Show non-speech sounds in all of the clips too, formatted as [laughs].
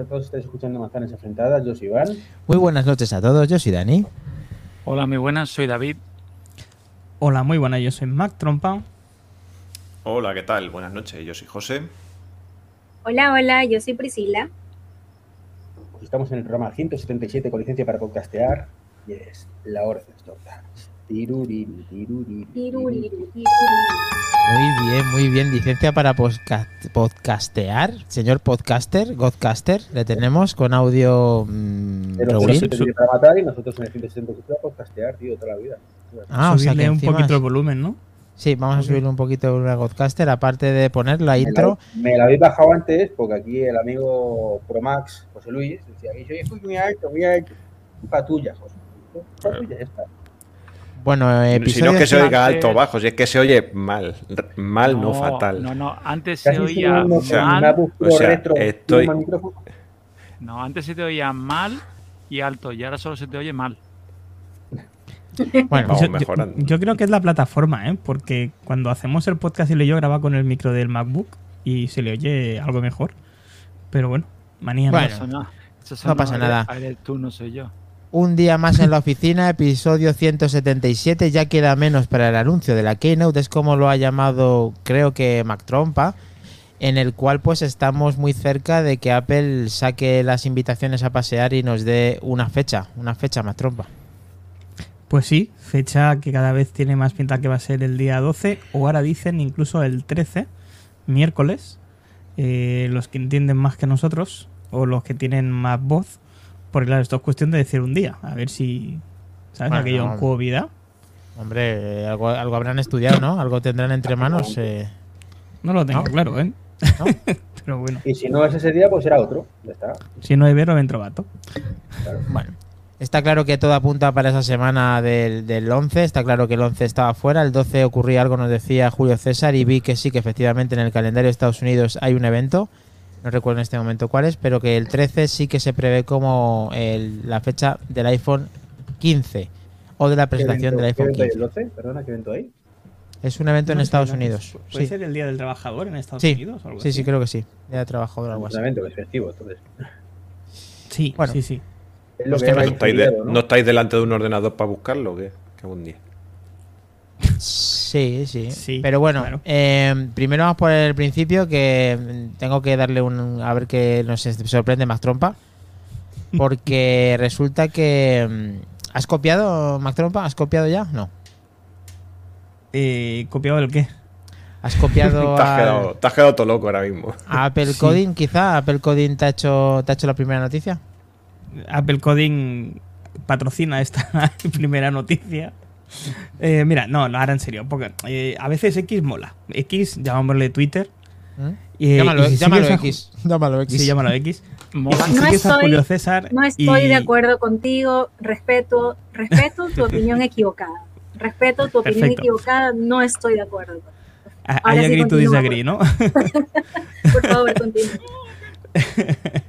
a todos. Estáis escuchando Manzanas Enfrentadas. Yo soy Iván. Muy buenas noches a todos. Yo soy Dani. Hola, muy buenas. Soy David. Hola, muy buenas. Yo soy Mac Trompa. Hola, ¿qué tal? Buenas noches. Yo soy José. Hola, hola. Yo soy Priscila. Pues estamos en el programa 177 con licencia para podcastear. Y es la hora de las tortas. Tiruriru, tiruriru. Muy bien, muy bien. Licencia para podcastear. Señor podcaster, Godcaster, le tenemos con audio mm, Pero regulín. se tiene para matar y nosotros en el 177 para podcastear, tío, toda la vida. Ah, o sea que un poquito el volumen, ¿no? Sí, vamos a subirle un poquito una Godcaster, aparte de poner la Me intro. la, me la habéis bajado antes porque aquí el amigo Promax, José Luis, decía que soy muy alto, muy alto. Culpa tuya, José. Culpa tuya, ya está. Bueno, si no es que se oiga alto o bajo, si es que se oye mal. Mal, no, fatal. No, no. Antes se oía o sea, con mal. MacBook Pro o sea, retro, estoy-. No, antes se te oía mal y alto. Y ahora solo se te oye mal. Bueno, Yo- yo, mejorando. yo creo que es la plataforma, ¿eh? Porque cuando hacemos el podcast y le yo graba con el micro del MacBook y se le oye algo mejor. Pero bueno, manía Bueno. no, eso no pasa nada. Eres tú, no soy yo. Un día más en la [laughs] oficina, episodio 177. Ya queda menos para el anuncio de la Keynote, es como lo ha llamado, creo que Mac Trompa, en el cual pues estamos muy cerca de que Apple saque las invitaciones a pasear y nos dé una fecha, una fecha Mac Trompa. Pues sí, fecha que cada vez tiene más pinta que va a ser el día 12, o ahora dicen incluso el 13, miércoles. Eh, los que entienden más que nosotros, o los que tienen más voz, porque claro, esto es cuestión de decir un día, a ver si. ¿Sabes? Bueno, Aquello no. en cubo vida. Hombre, algo, algo habrán estudiado, ¿no? Algo tendrán entre manos. eh, No lo tengo ¿No? claro, ¿eh? ¿no? [laughs] Pero bueno, Y si no es ese día, pues será otro. Ya está. si no hay vero, dentro gato. Bueno, está claro que todo apunta para esa semana del, del 11. Está claro que el 11 estaba fuera. El 12 ocurría algo, nos decía Julio César. Y vi que sí, que efectivamente en el calendario de Estados Unidos hay un evento. No recuerdo en este momento cuál es, pero que el 13 sí que se prevé como el- la fecha del iPhone 15 o de la ¿Qué presentación evento- del qué iPhone evento hay 15. el 12? Perdona, ¿qué evento hay? Es un evento en No sé, Estados ¿no? Unidos. ¿Puede Sí, ser el Día del Trabajador en Estados sí, Unidos? o algo sí, así? sí, creo que sí. Día de trabajador o algo Un así. evento que es festivo, entonces. Sí, Bueno. sí, sí. Es lo Pues que no ¿No el estáis, de- ¿No estáis delante de un ordenador para buscarlo o qué? Que un día. [laughs] Sí, sí, Sí, Pero bueno, claro. eh, primero vamos por el principio que tengo que darle un... A ver qué nos sorprende más trompa. [laughs] Porque resulta que... mm, ¿Has copiado, Mac Trompa? ¿Has copiado ya? No. Eh, ¿Copiado el qué? ¿Has copiado [laughs] Te has, quedado, te has quedado todo loco ahora mismo. a Apple [laughs] Sí. Coding? Quizá Apple Coding te ha hecho, te ha hecho la primera noticia. Apple Coding patrocina esta primera noticia. Eh, mira, no, no, ahora en serio, porque eh, a veces X mola. X, llamámosle Twitter. ¿Mm? y- llámalo, y si llámalo sigues a- X. Llámalo X. Sí, llámalo X. No estoy- Julio César. No estoy y- de acuerdo contigo. Respeto, respeto tu [laughs] opinión equivocada. Respeto tu opinión Perfecto. equivocada. No estoy de acuerdo. a- Ahora I sí agree to disagree, ¿no? Por favor, [laughs] continúa. [laughs]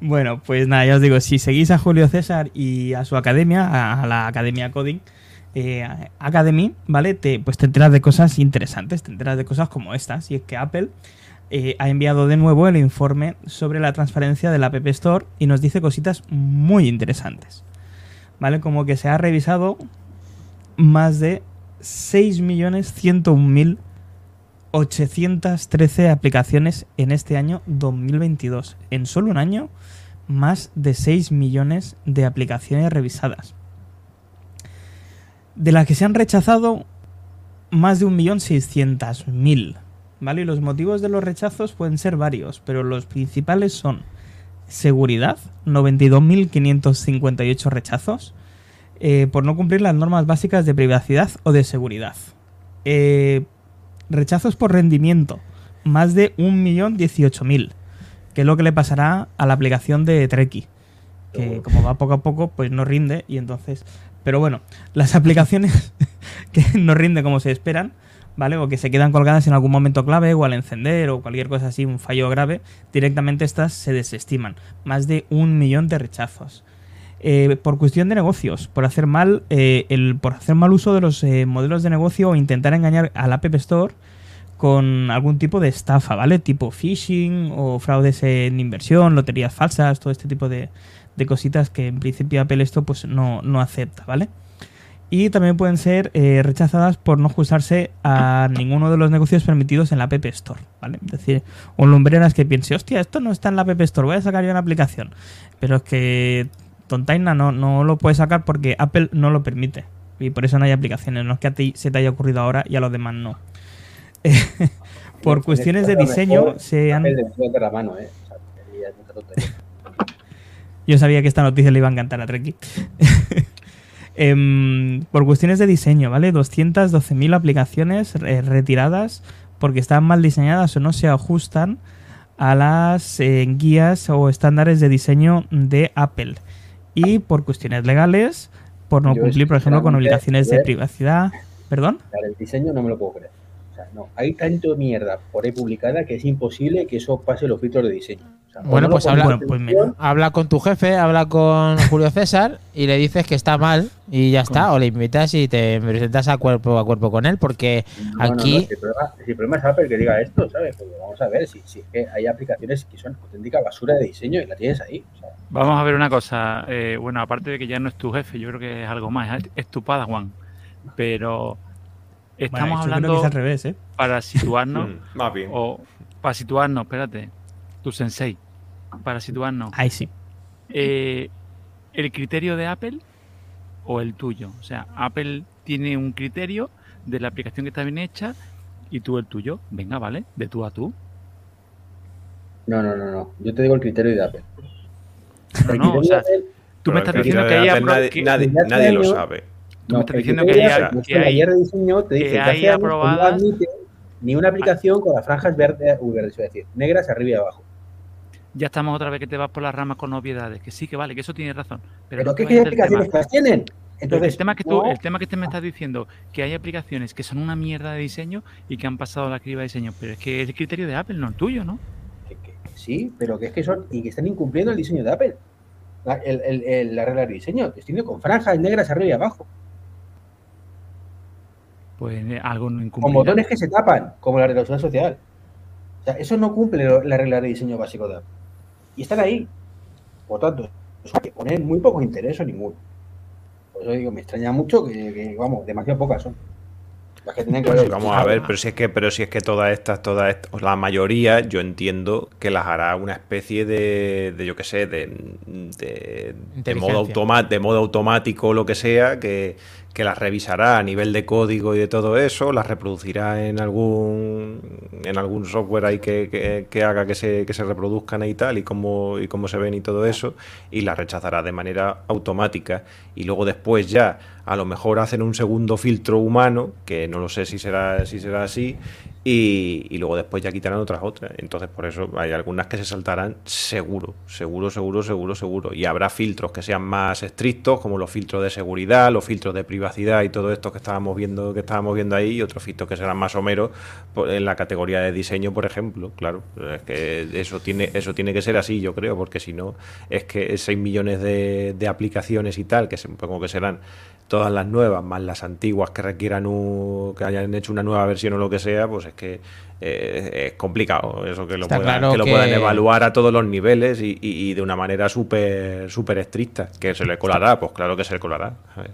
Bueno, pues nada, ya os digo, si seguís a Julio César y a su academia, a la Academia Coding, eh, Academy, ¿vale? Te, pues te enteras de cosas interesantes, te enteras de cosas como estas. Y es que Apple eh, ha enviado de nuevo el informe sobre la transparencia del App Store y nos dice cositas muy interesantes. ¿Vale? Como que se ha revisado más de 6.101.813 aplicaciones en este año 2022. En solo un año, más de 6 millones de aplicaciones revisadas. De las que se han rechazado, más de 1.600.000. ¿Vale? Y los motivos de los rechazos pueden ser varios, pero los principales son seguridad, 92.558 rechazos, eh, por no cumplir las normas básicas de privacidad o de seguridad. Eh, rechazos por rendimiento, más de 1.018.000, que es lo que le pasará a la aplicación de Treki, que como va poco a poco, pues no rinde y entonces... Pero bueno, las [laughs] aplicaciones [laughs] que no rinden como se esperan, ¿vale? O que se quedan colgadas en algún momento clave o al encender o cualquier cosa así, un fallo grave, directamente estas se desestiman. Más de un millón de rechazos. Eh, por cuestión de negocios, por hacer mal, eh, el, por hacer mal uso de los eh, modelos de negocio o intentar engañar al App Store con algún tipo de estafa, ¿vale? Tipo phishing o fraudes en inversión, loterías falsas, todo este tipo de, de cositas que en principio Apple esto pues no, no acepta, ¿vale? Y también pueden ser eh, rechazadas por no ajustarse a ninguno de los negocios permitidos en la App Store, ¿vale? Es decir, un lumbreras que piense, hostia, esto no está en la App Store, voy a sacar yo una aplicación. Pero es que Tontaina no, no lo puede sacar porque Apple no lo permite. Y por eso no hay aplicaciones. No es que a ti se te haya ocurrido ahora y a los demás no. [laughs] por cuestiones de diseño se han... Yo sabía que esta noticia le iba a encantar a Treki. [laughs] Em, por cuestiones de diseño, ¿vale? 212.000 aplicaciones eh, retiradas porque están mal diseñadas o no se ajustan a las eh, guías o estándares de diseño de Apple. Y por cuestiones legales, por no Yo cumplir, por ejemplo, con obligaciones de privacidad. ¿Perdón? El diseño no me lo puedo creer. O sea, no. Hay tanto mierda por ahí publicada que es imposible que eso pase los filtros de diseño. Bueno, pues pones habla- Bueno, pues Habla con tu jefe, habla con Julio César y le dices que está mal y ya está. O le invitas y te presentas a cuerpo a cuerpo con él porque no, no, no, aquí- si, el problema, si el problema es Apple que diga esto, ¿sabes? Porque vamos a ver si, si es que hay aplicaciones que son auténtica basura de diseño y la tienes ahí. Vamos a ver una cosa. eh, bueno, aparte de que ya no es tu jefe, yo creo que es algo más. Es, tu padawan. Pero estamos Bueno, hablando al revés, ¿eh? para situarnos. [laughs] Mm, más bien. o para situarnos, espérate. Tu sensei. Para situarnos. Ahí sí. eh, el criterio de Apple o el tuyo. O sea, Apple tiene un criterio de la aplicación que está bien hecha y tú el tuyo. Venga, ¿vale? De tú a tú. no, no, no, no. Yo te digo el criterio de Apple. No, no, o sea, Apple- tú me estás diciendo que hay, Apple nadie, que- nadie- que hace nadie lo sabe. Tú me estás diciendo que hay- que nuestra hay- guía de diseño te que dice que, hay hace años que no aprobadas- admite ni una aplicación con las franjas verdes, uy, a decir, negras arriba y abajo. Ya estamos otra vez que te vas por las ramas con obviedades. Que sí, que vale, que eso tiene razón. Pero, Pero, no ¿qué qué aplicaciones tema. tienen? Entonces, el tema que tú, no, el tema que te me estás diciendo que hay aplicaciones que son una mierda de diseño y que han pasado la criba de diseño, pero es que es el criterio de Apple, no el tuyo, ¿no? que- que- que sí, pero que es que son y que están incumpliendo el diseño de Apple. La, el, el- el- la regla de diseño, que tiene con franjas negras arriba y abajo, Pues eh, algo no con incumple. botones que se tapan, como la seguridad social. O sea, eso no cumple la regla de diseño básico de Apple. Y están ahí. Por tanto, hay que poner muy poco interés o ninguno. Por eso digo, me extraña mucho que, que, vamos, demasiado pocas son. Las que tienen que haber. vamos a ver, pero si es que, pero si es que todas estas, todas estas, la mayoría, yo entiendo que las hará una especie de, de yo qué sé, de, de, de modo automa- de modo automático o lo que sea, que, que las revisará a nivel de código y de todo eso, las reproducirá en algún en algún software ahí que, que- haga que se, que se reproduzcan y tal, y cómo, y cómo se ven y todo eso, y las rechazará de manera automática. Y luego después ya, a lo mejor hacen un segundo filtro humano, que no lo sé si será, si será así, y, y luego después ya quitarán otras otras. Entonces, por eso hay algunas que se saltarán seguro, seguro, seguro, seguro, seguro. Y habrá filtros que sean más estrictos, como los filtros de seguridad, los filtros de privacidad y todo esto que estábamos viendo, que estábamos viendo ahí, y otros filtros que serán más someros por- en la categoría de diseño, por ejemplo. Claro, es que eso tiene, eso tiene que ser así, yo creo, porque si no, es que 6 millones de, de aplicaciones y tal, que supongo que serán todas las nuevas, más las antiguas que requieran un, que hayan hecho una nueva versión o lo que sea, pues es que eh, es complicado eso que lo, puedan, claro que lo que- puedan evaluar a todos los niveles y, y- y de una manera súper súper estricta. Que se le colará, pues claro que se le colará. A ver.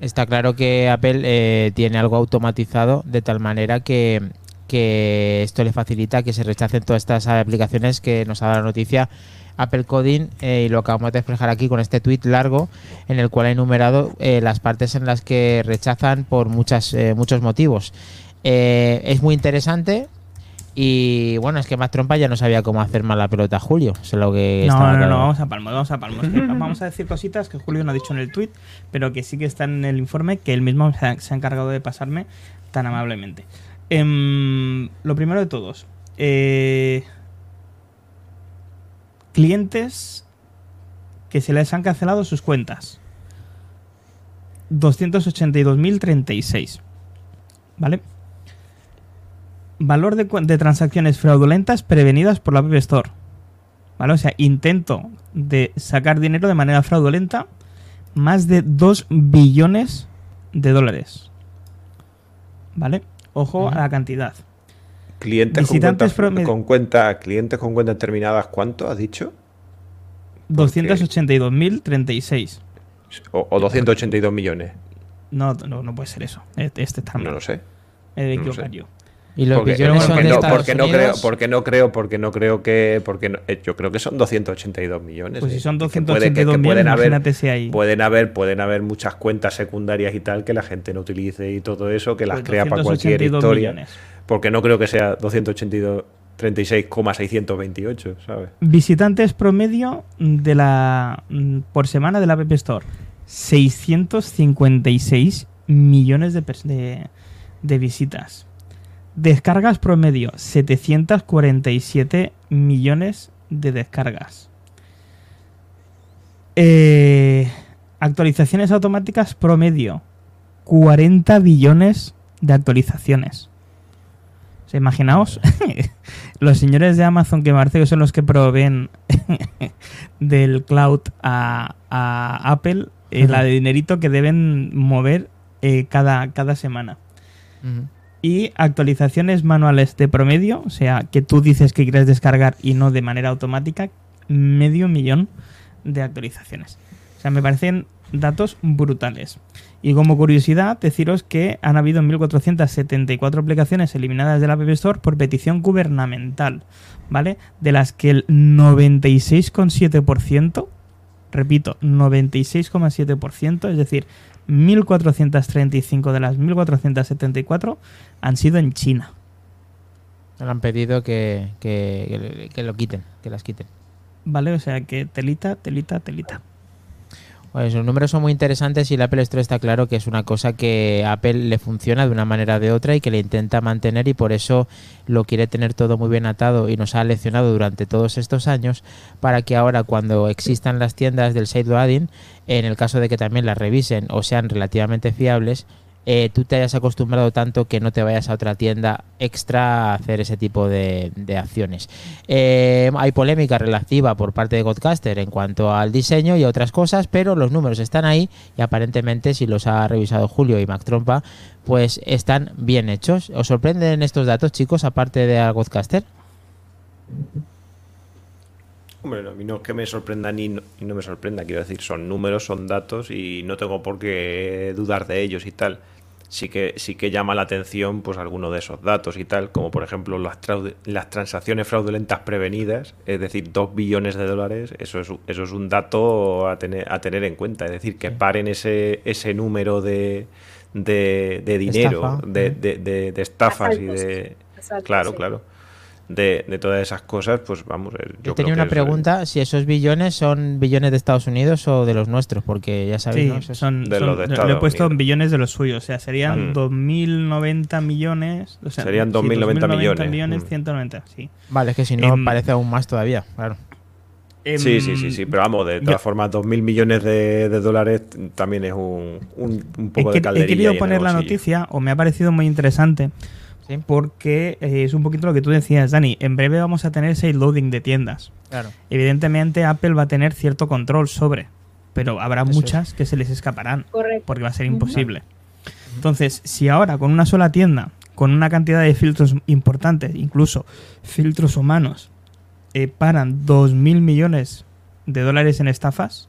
Está claro que Apple eh, tiene algo automatizado de tal manera que, que esto le facilita que se rechacen todas estas aplicaciones que nos ha dado la noticia Apple Coding eh, y lo acabamos de reflejar aquí con este tweet largo en el cual ha enumerado eh, las partes en las que rechazan por muchas eh, muchos motivos. Eh, es muy interesante y bueno, es que más trompa ya no sabía cómo hacer mal la pelota a Julio. Es lo que No, estaba no, no, vamos a palmos, vamos a palmos. [laughs] Vamos a decir cositas que Julio no ha dicho en el tweet, pero que sí que están en el informe que él mismo se ha, se ha encargado de pasarme tan amablemente. Em, lo primero de todos, eh, clientes que se les han cancelado sus cuentas. 282.036. ¿Vale? Valor de, transacciones fraudulentas prevenidas por la App Store. ¿Vale? O sea, intento de sacar dinero de manera fraudulenta. Más de 2 billones de dólares. ¿Vale? Ojo a la cantidad. Clientes con cuentas, con cuenta, clientes con cuentas terminadas, ¿cuánto has dicho? 282.036. O, o 282 millones. No, no, no puede ser eso. Este este está No mal. lo sé. He de no equivocar yo. Y los Porque, billones son porque de no, Estados porque no creo, porque no creo, porque no creo que, porque no- eh, yo creo que son 282 millones. Pues eh, si son que puede- 282 que- que millones, pueden haber, imagínate si hay. pueden haber, pueden haber muchas cuentas secundarias y tal que la gente no utilice y todo eso, que las Pues crea para cualquier 282 historia. millones. Porque no creo que sea 282 36,628, ¿sabes? Visitantes promedio de la mm, por semana de la App Store. 656 millones de, de, de visitas. Descargas promedio, 747 millones de descargas. Eh, actualizaciones automáticas promedio, 40 billones de actualizaciones. O sea, imaginaos [laughs] los señores de Amazon que parece que son los que proveen [laughs] del cloud a, a Apple, eh, Ujú. la de dinerito que deben mover eh, cada, cada semana. Y actualizaciones manuales de promedio, o sea, que tú dices que quieres descargar y no de manera automática, medio millón de actualizaciones. O sea, me parecen datos brutales. Y como curiosidad, deciros que han habido 1.474 aplicaciones eliminadas de la App Store por petición gubernamental, ¿vale? De las que el 96,7%, repito, 96,7%, es decir, 1.435 de las 1.474 han sido en China. Le han pedido que, que, que lo quiten, que las quiten. ¿Vale? O sea que telita, telita, telita. Pues los números son muy interesantes y el Apple Store está claro que es una cosa que Apple le funciona de una manera o de otra y que le intenta mantener y por eso lo quiere tener todo muy bien atado y nos ha leccionado durante todos estos años para que ahora cuando existan las tiendas del side loading, en el caso de que también las revisen o sean relativamente fiables, eh, tú te hayas acostumbrado tanto que no te vayas a otra tienda extra a hacer ese tipo de, acciones. Eh, hay polémica relativa por parte de Godcaster en cuanto al diseño y otras cosas, pero los números están ahí y aparentemente si los ha revisado Julio y Mac Trompa, pues están bien hechos. ¿Os sorprenden estos datos, chicos, aparte de Godcaster? Hombre, no, a mí no es que me sorprenda ni no, me sorprenda, quiero decir, son números, son datos y no tengo por qué dudar de ellos y tal. Sí que, sí que llama la atención pues alguno de esos datos y tal, como por ejemplo las, traude- las transacciones fraudulentas prevenidas, es decir, 2 billones de dólares, eso es, un- eso es un dato a tener, a tener en cuenta, es decir, que paren ese, ese número de, de, de dinero, Estafa. de, de- de- de estafas y de... Asaltos, Claro, sí. claro. De, de todas esas cosas, pues vamos. eh, Yo Yo tenía creo una que es, pregunta, si esos billones son billones de Estados Unidos o de los nuestros, porque ya sabéis, Sí, ¿no? Son, de son- los de Estados lo he puesto Unidos. en billones de los suyos, o sea, serían Mm. 2.090 millones. O sea, Serían sí, 2.090 millones. millones, Mm. 190, sí. Vale, es que si no Em, parece aún más todavía, claro. Sí, sí, sí, sí, pero vamos, de todas formas, 2.000 millones de, de dólares también es un, un, un He, poco que- de he calderilla. querido en el poner la noticia, o me ha parecido muy interesante, Sí. porque eh, es un poquito lo que tú decías, Dani. En breve vamos a tener ese loading de tiendas. Claro. Evidentemente, Apple va a tener cierto control sobre, pero habrá Eso es. muchas que se les escaparán. Correcto. porque va a ser imposible. Entonces, si ahora con una sola tienda, con una cantidad de filtros importantes, incluso filtros humanos, eh, paran 2.000 millones de dólares en estafas,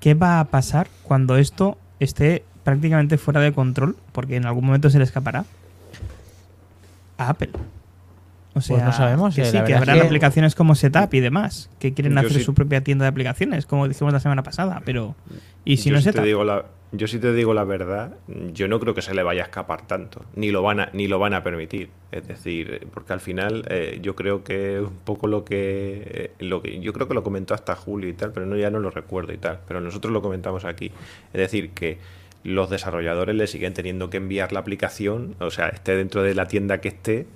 ¿qué va a pasar cuando esto esté prácticamente fuera de control? Porque en algún momento se le escapará a Apple. O sea, no sabemos, que eh, sí, que habrán que- aplicaciones como Setup y demás, que quieren Yo hacer sí- su propia tienda de aplicaciones, como dijimos la semana pasada, pero... ¿Y si yo no es sí te digo la, Yo si te digo la verdad, yo no creo que se le vaya a escapar tanto, ni lo van a, ni lo van a permitir. Es decir, porque al final eh, yo creo que un poco lo que, eh, lo que yo creo que lo comentó hasta Julio y tal, pero no ya no lo recuerdo y tal. Pero nosotros lo comentamos aquí. Es decir, que los desarrolladores le siguen teniendo que enviar la aplicación, o sea, esté dentro de la tienda que esté,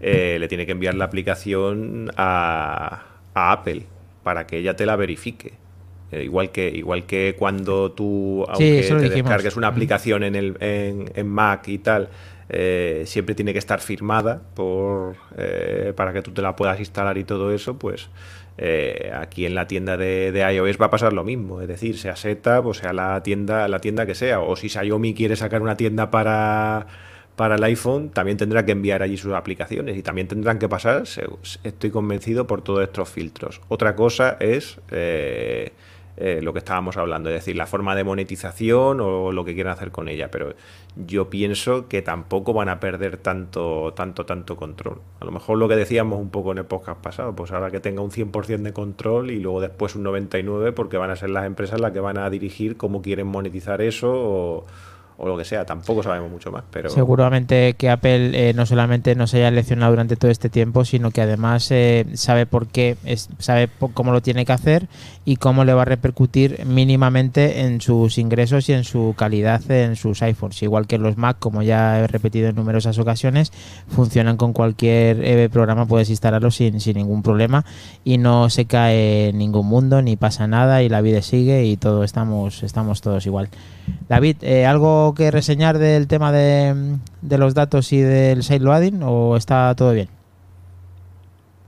eh, le tiene que enviar la aplicación a, a Apple para que ella te la verifique. Eh, igual que igual que cuando tú aunque te descargues una aplicación en el en, en Mac y tal eh, siempre tiene que estar firmada por eh, para que tú te la puedas instalar y todo eso pues eh, aquí en la tienda de, de iOS va a pasar lo mismo es decir sea Setup o sea la tienda la tienda que sea o si Xiaomi quiere sacar una tienda para para el iPhone, también tendrá que enviar allí sus aplicaciones y también tendrán que pasar, estoy convencido, por todos estos filtros. Otra cosa es eh, eh, lo que estábamos hablando, es decir, la forma de monetización o lo que quieran hacer con ella, pero yo pienso que tampoco van a perder tanto, tanto, tanto control. A lo mejor lo que decíamos un poco en el podcast pasado, pues ahora que tenga un 100% de control y luego después un 99% porque van a ser las empresas las que van a dirigir cómo quieren monetizar eso o, o lo que sea. Tampoco sabemos mucho más, pero... Seguramente que Apple eh, no solamente nos haya leccionado durante todo este tiempo, sino que además eh, sabe por qué, es- sabe po- cómo lo tiene que hacer y cómo le va a repercutir mínimamente en sus ingresos y en su calidad en sus iPhones. Igual que los Mac, como ya he repetido en numerosas ocasiones, funcionan con cualquier eh, programa, puedes instalarlo sin, sin ningún problema y no se cae ningún mundo, ni pasa nada y la vida sigue y todo estamos todos igual. David, eh, ¿algo que reseñar del tema de, de los datos y del sideloading o está todo bien?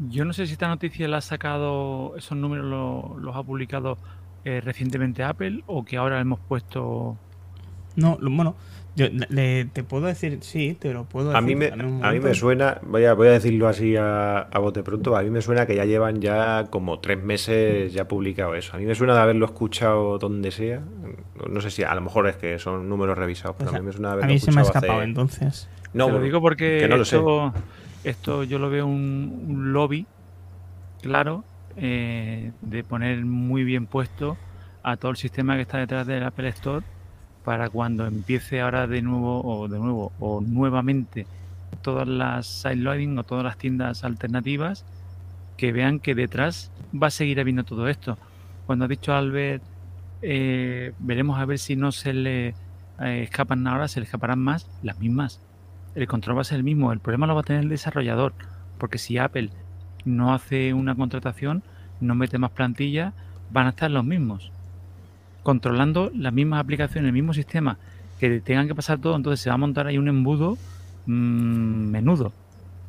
Yo no sé si esta noticia la ha sacado, esos números lo- los ha publicado eh, recientemente Apple o que ahora hemos puesto... No, lo- bueno, yo le- te puedo decir, sí, te lo puedo decir. A mí, me, a mí me suena, voy a, voy a decirlo así a, a bote pronto, a mí me suena que ya llevan ya como tres meses ya publicado eso. A mí me suena de haberlo escuchado donde sea. No sé si a lo mejor es que son números revisados, pero Pues a mí me suena de a haberlo mí se me ha escapado hace- entonces. No, Te lo digo porque no esto, esto yo lo veo un, un lobby claro eh, de poner muy bien puesto a todo el sistema que está detrás del Apple Store para cuando empiece ahora de nuevo o de nuevo o nuevamente todas las sideloading o todas las tiendas alternativas que vean que detrás va a seguir habiendo todo esto. Cuando ha dicho Albert, eh, veremos a ver si no se le eh, escapan ahora, se le escaparán más, las mismas. El control va a ser el mismo, el problema lo va a tener el desarrollador, porque si Apple no hace una contratación, no mete más plantilla, van a estar los mismos, controlando las mismas aplicaciones, el mismo sistema, que tengan que pasar todo, entonces se va a montar ahí un embudo mm, menudo.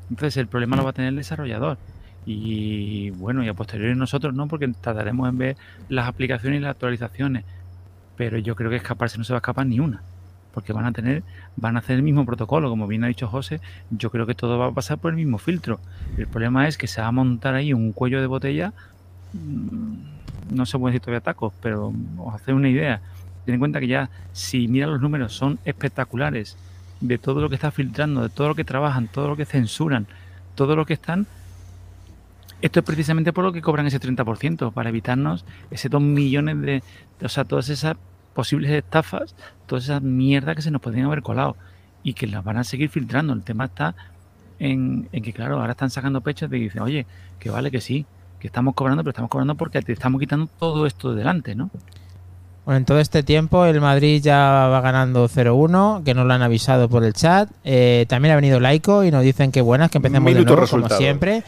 Entonces el problema lo va a tener el desarrollador. Y bueno, y a posteriori nosotros no, porque tardaremos en ver las aplicaciones y las actualizaciones. Pero yo creo que escaparse no se va a escapar ni una. Porque van a tener, van a hacer el mismo protocolo, como bien ha dicho José, yo creo que todo va a pasar por el mismo filtro. El problema es que se va a montar ahí un cuello de botella, mm, no se puede decir todavía tacos, pero os hacéis una idea. Ten en cuenta que ya, si mira los números, son espectaculares de todo lo que está filtrando, de todo lo que trabajan, todo lo que censuran, todo lo que están. Esto es precisamente por lo que cobran ese 30%, para evitarnos ese 2 millones de. O sea, todas esas posibles estafas, todas esas mierdas que se nos podrían haber colado y que las van a seguir filtrando. El tema está en, en que, claro, ahora están sacando pechos de que dicen, oye, que vale que sí, que estamos cobrando, pero estamos cobrando porque te estamos quitando todo esto de delante, ¿no? Bueno, en todo este tiempo el Madrid ya va ganando 0-1, que nos lo han avisado por el chat. Eh, también ha venido Laico y nos dicen que buenas, que empecemos de nuevo, como siempre.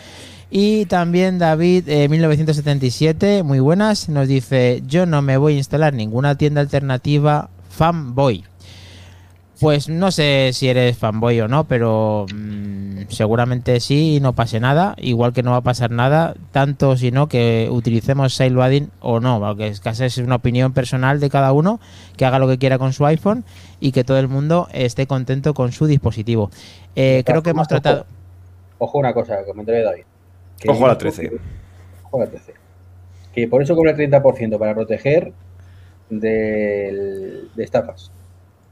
Y también David, eh, 1977, muy buenas, nos dice, yo no me voy a instalar ninguna tienda alternativa fanboy. Pues no sé si eres fanboy o no, pero mm, seguramente sí y no pase nada. Igual que no va a pasar nada, tanto si no que utilicemos Sideloading o no, porque es casi es una opinión personal de cada uno, que haga lo que quiera con su iPhone y que todo el mundo esté contento con su dispositivo. Eh, creo que hemos tratado... Ojo una cosa, comentario de David. Que Ojo a la yo- 13. Ojo a la 13. Que por eso cobra el 30% para proteger del- de estafas.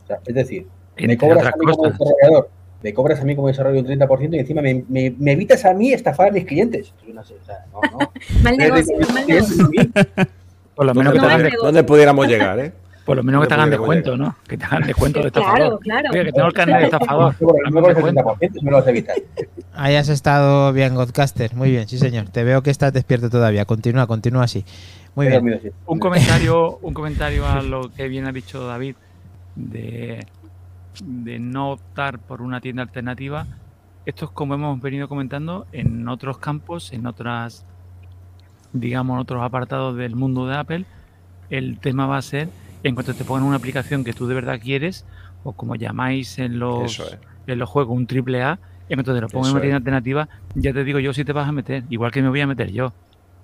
O sea, es decir, me cobras a mí como desarrollador, me cobras a mí como desarrollador un 30% y encima me, me- me evitas a mí estafar a mis clientes. Yo no sé, o sea, no, no. [laughs] Mal negocio, mal negocio. Por lo menos que te. ¿Dónde pudiéramos llegar, eh? por lo menos que te hagan ¿Dónde pudiéramos descuento, ¿no? Que te hagan descuento de [laughs] Claro, estafador. claro. Oye, que tengo el carnet de estafador. No me hazme cobras el descuento. 30%, si me lo vas a evitar. Hayas estado bien, Godcaster. Muy bien, sí señor. Te veo que estás despierto todavía. Continúa, continúa así. Muy bien. Un comentario, un comentario a lo que bien ha dicho David de, de no optar por una tienda alternativa. Esto es como hemos venido comentando en otros campos, en otras, digamos, en otros apartados del mundo de Apple. El tema va a ser en cuanto te pongan una aplicación que tú de verdad quieres, o como llamáis en los, es. en los juegos, un triple A, en cuanto te lo pongan en una tienda es. alternativa, ya te digo yo si te vas a meter, igual que me voy a meter yo.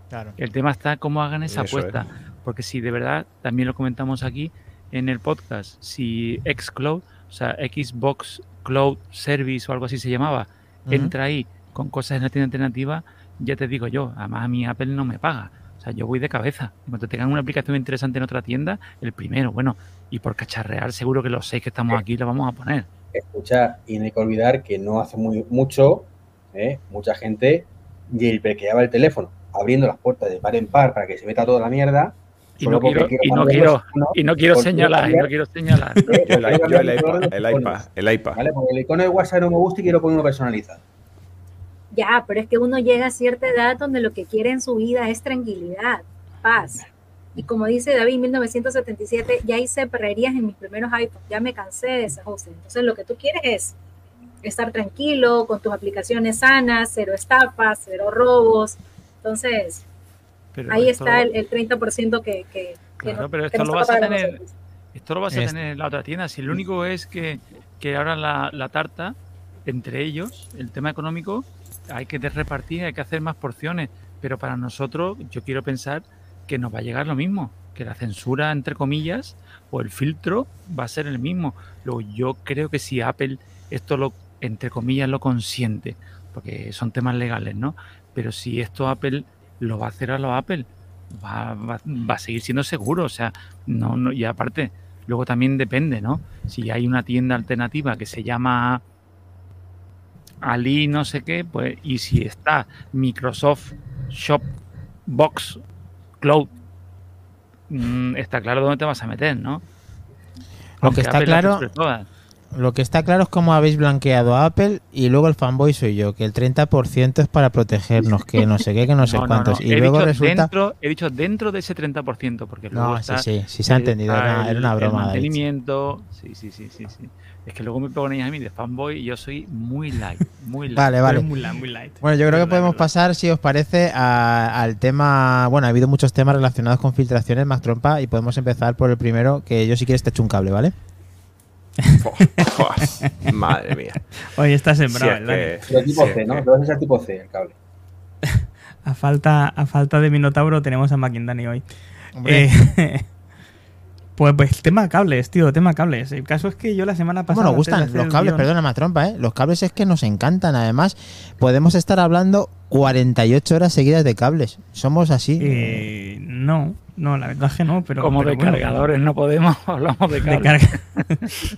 Claro. El tema está cómo hagan esa Eso apuesta. Porque si de verdad, también lo comentamos aquí en el podcast, si Xcloud o sea, Xbox Cloud Service o algo así se llamaba, entra ahí con cosas en la tienda alternativa, ya te digo yo, además a mí Apple no me paga. O sea, yo voy de cabeza. En cuanto tengan una aplicación interesante en otra tienda, el primero, bueno, y por cacharrear, seguro que los seis que estamos aquí lo vamos a poner. Escucha, y no hay que olvidar que no hace muy mucho, ¿eh? mucha gente jailbreakaba el teléfono, abriendo las puertas de par en par para que se meta toda la mierda. Y no quiero, y no quiero, y no quiero señalar, y no quiero señalar. [laughs] Yo el, iPad, el iPad, el iPad. ¿Vale? Porque el icono de WhatsApp no me gusta y quiero poner uno personalizado. Ya, pero es que uno llega a cierta edad donde lo que quiere en su vida es tranquilidad, paz. Y como dice David, 1977, ya hice perrerías en mis primeros iPhones, ya me cansé de esas cosas. Entonces lo que tú quieres es estar tranquilo, con tus aplicaciones sanas, cero estafas, cero robos. Entonces, Pero ahí esto- está el, el 30% que, que, que Claro, no- pero esto lo vas a tener-. Esto lo vas a tener en la otra tienda. Si lo único es que, que ahora la, la tarta, entre ellos, el tema económico, hay que repartir, hay que hacer más porciones. Pero para nosotros, yo quiero pensar que nos va a llegar lo mismo, que la censura, entre comillas, o el filtro va a ser el mismo. Luego, yo creo que si Apple esto lo, entre comillas, lo consiente, porque son temas legales, ¿no? Pero si esto Apple lo va a hacer a lo Apple, va, va- va a seguir siendo seguro. O sea, no, no, y aparte, luego también depende, ¿no? Si hay una tienda alternativa que se llama Ali no sé qué, pues, y si está Microsoft Shop Box Cloud, mm, está claro dónde te vas a meter, ¿no? Lo que Aunque está Apple claro-. Lo que está claro es cómo habéis blanqueado a Apple y luego el fanboy soy yo, que el 30% es para protegernos, que no sé qué, que no sé [laughs] No, no, cuántos. no. Y He luego dicho resulta... dentro, he dicho dentro de ese 30%, porque luego No, sí, está sí, sí se ha entendido, era, era el- una el broma. David. mantenimiento, sí, sí, sí, sí, sí. Es que luego me ponéis a mí de fanboy y yo soy muy light, muy light. Vale, vale. Muy light, muy light. Bueno, yo creo que podemos pasar, si os parece, a- al tema. Bueno, ha habido muchos temas relacionados con filtraciones, Mac Trompa, y podemos empezar por el primero, que yo si quieres te echo un cable, ¿vale? Madre mía. Oye, está Si sembrado, es ¿verdad? que- Pero tipo si es C, ¿no? que- Entonces es el tipo C, el cable. [laughs] A falta, a falta de Minotauro tenemos a Maquindani hoy. Eh, [laughs] pues, pues tema cables, tío, tema cables. El caso es que yo la semana ¿Cómo pasada. nos antes de gustan los cables? Perdona, Mac Trompa, ¿eh? Los cables es que nos encantan. Además, podemos estar hablando 48 horas seguidas de cables. Somos así. Eh, no, no, la verdad es que no, pero. Como pero de bueno, cargadores no podemos, [laughs] hablamos de de carga. [laughs]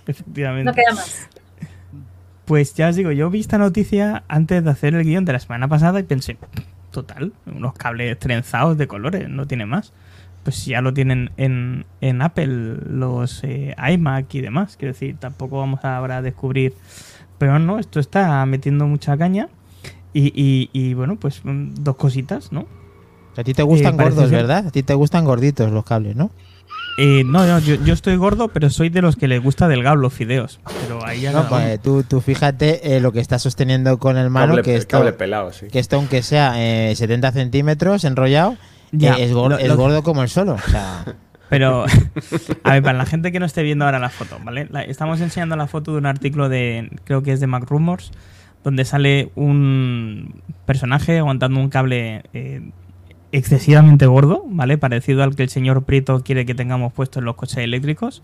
Efectivamente. No queda más. Pues ya os digo, yo vi esta noticia antes de hacer el guion de la semana pasada y pensé, total, unos cables trenzados de colores, no tiene más. Pues si ya lo tienen en, en Apple, los eh, iMac y demás, quiero decir, tampoco vamos a ahora a descubrir. Pero no, esto está metiendo mucha caña. Y, y- y, bueno, pues mm, dos cositas, ¿no? A ti te gustan Eh, gordos, ser- ¿verdad? A ti te gustan gorditos los cables, ¿no? Eh, no, no, yo, yo estoy gordo, pero soy de los que les gusta delgado los fideos. Pero ahí ya No, pues tú, tú fíjate eh, lo que estás sosteniendo con el mano, Cable, que esto, cable pelado, sí. que esto aunque sea eh, 70 centímetros enrollado, Ya, eh, es, gordo, lo- es lo- gordo como el solo. O sea, [laughs] Pero, [laughs] a ver, para la gente que no esté viendo ahora la foto, ¿vale? La- estamos enseñando la foto de un artículo de, creo que es de Mac Rumors, donde sale un personaje aguantando un cable eh, excesivamente gordo, ¿vale? Parecido al que el señor Prieto quiere que tengamos puesto en los coches eléctricos.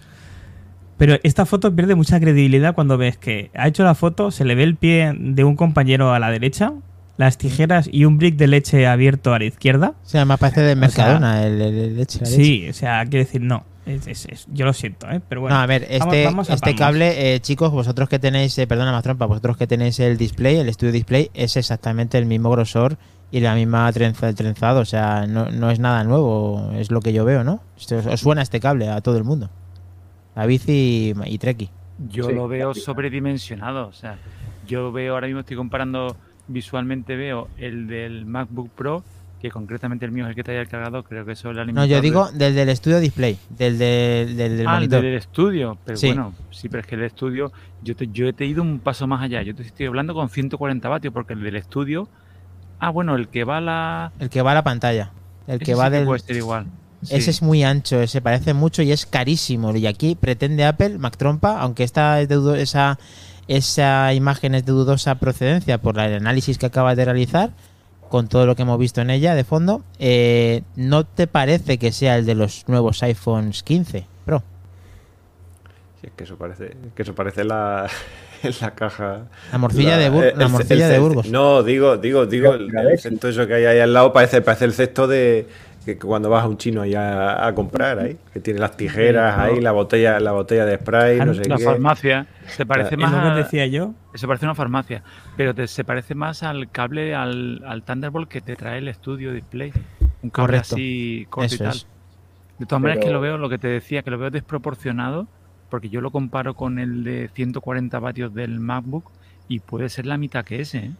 Pero esta foto pierde mucha credibilidad cuando ves que ha hecho la foto, se le ve el pie de un compañero a la derecha, las tijeras y un brick de leche abierto a la izquierda. o sea, más parece de Mercadona el, el- el leche. la leche. Sí, o sea, quiero decir, no. Es- es- es- yo lo siento, ¿eh? Pero bueno. no, a ver, este, vamos a este cable, eh, chicos, vosotros que tenéis, eh, perdona más vosotros que tenéis el display, el estudio display, es exactamente el mismo grosor y la misma trenza, el trenzado. O sea, no, no es nada nuevo, es lo que yo veo, ¿no? Esto- os suena este cable a todo el mundo. A bici y, y Treki. Yo Sí, lo veo sobredimensionado. O sea, yo veo ahora mismo, estoy comparando visualmente, veo el del MacBook Pro, que concretamente el mío es el que trae el cargador, creo que eso es el No, yo digo del del estudio display, del, del, del, del ah, monitor. del estudio. Pero Sí. bueno, sí, pero es que el estudio, yo, te, yo he ido un paso más allá. Yo te estoy hablando con 140 vatios, porque el del estudio. Ah, bueno, el que va a la. El que va a la pantalla. El que ese va sí del. puede ser igual. Sí. Ese es muy ancho, ese parece mucho y es carísimo. Y aquí pretende Apple, Mac Trompa, aunque esta es de esa, esa imagen es de dudosa procedencia por el análisis que acabas de realizar, con todo lo que hemos visto en ella de fondo, eh, ¿no te parece que sea el de los nuevos iPhones 15 Pro? Si es que eso parece, que eso parece la, la caja. La morcilla de, Bur la morcilla el- de Burgos. No, digo, digo, digo, el, a el cesto eso que hay ahí al lado parece, parece el cesto de que cuando vas a un chino ahí a, a comprar ahí, que tiene las tijeras ahí, la botella, la botella de spray, no sé La qué. farmacia se parece Es más Es lo a, que decía yo. se parece a una farmacia, pero te- se parece más al cable al, al Thunderbolt que te trae el estudio display. Un cable Correcto. así corto y tal. es. De todas maneras que lo veo, lo que te decía, que lo veo desproporcionado, porque yo lo comparo con el de 140 vatios del MacBook y puede ser la mitad que ese. ¿eh?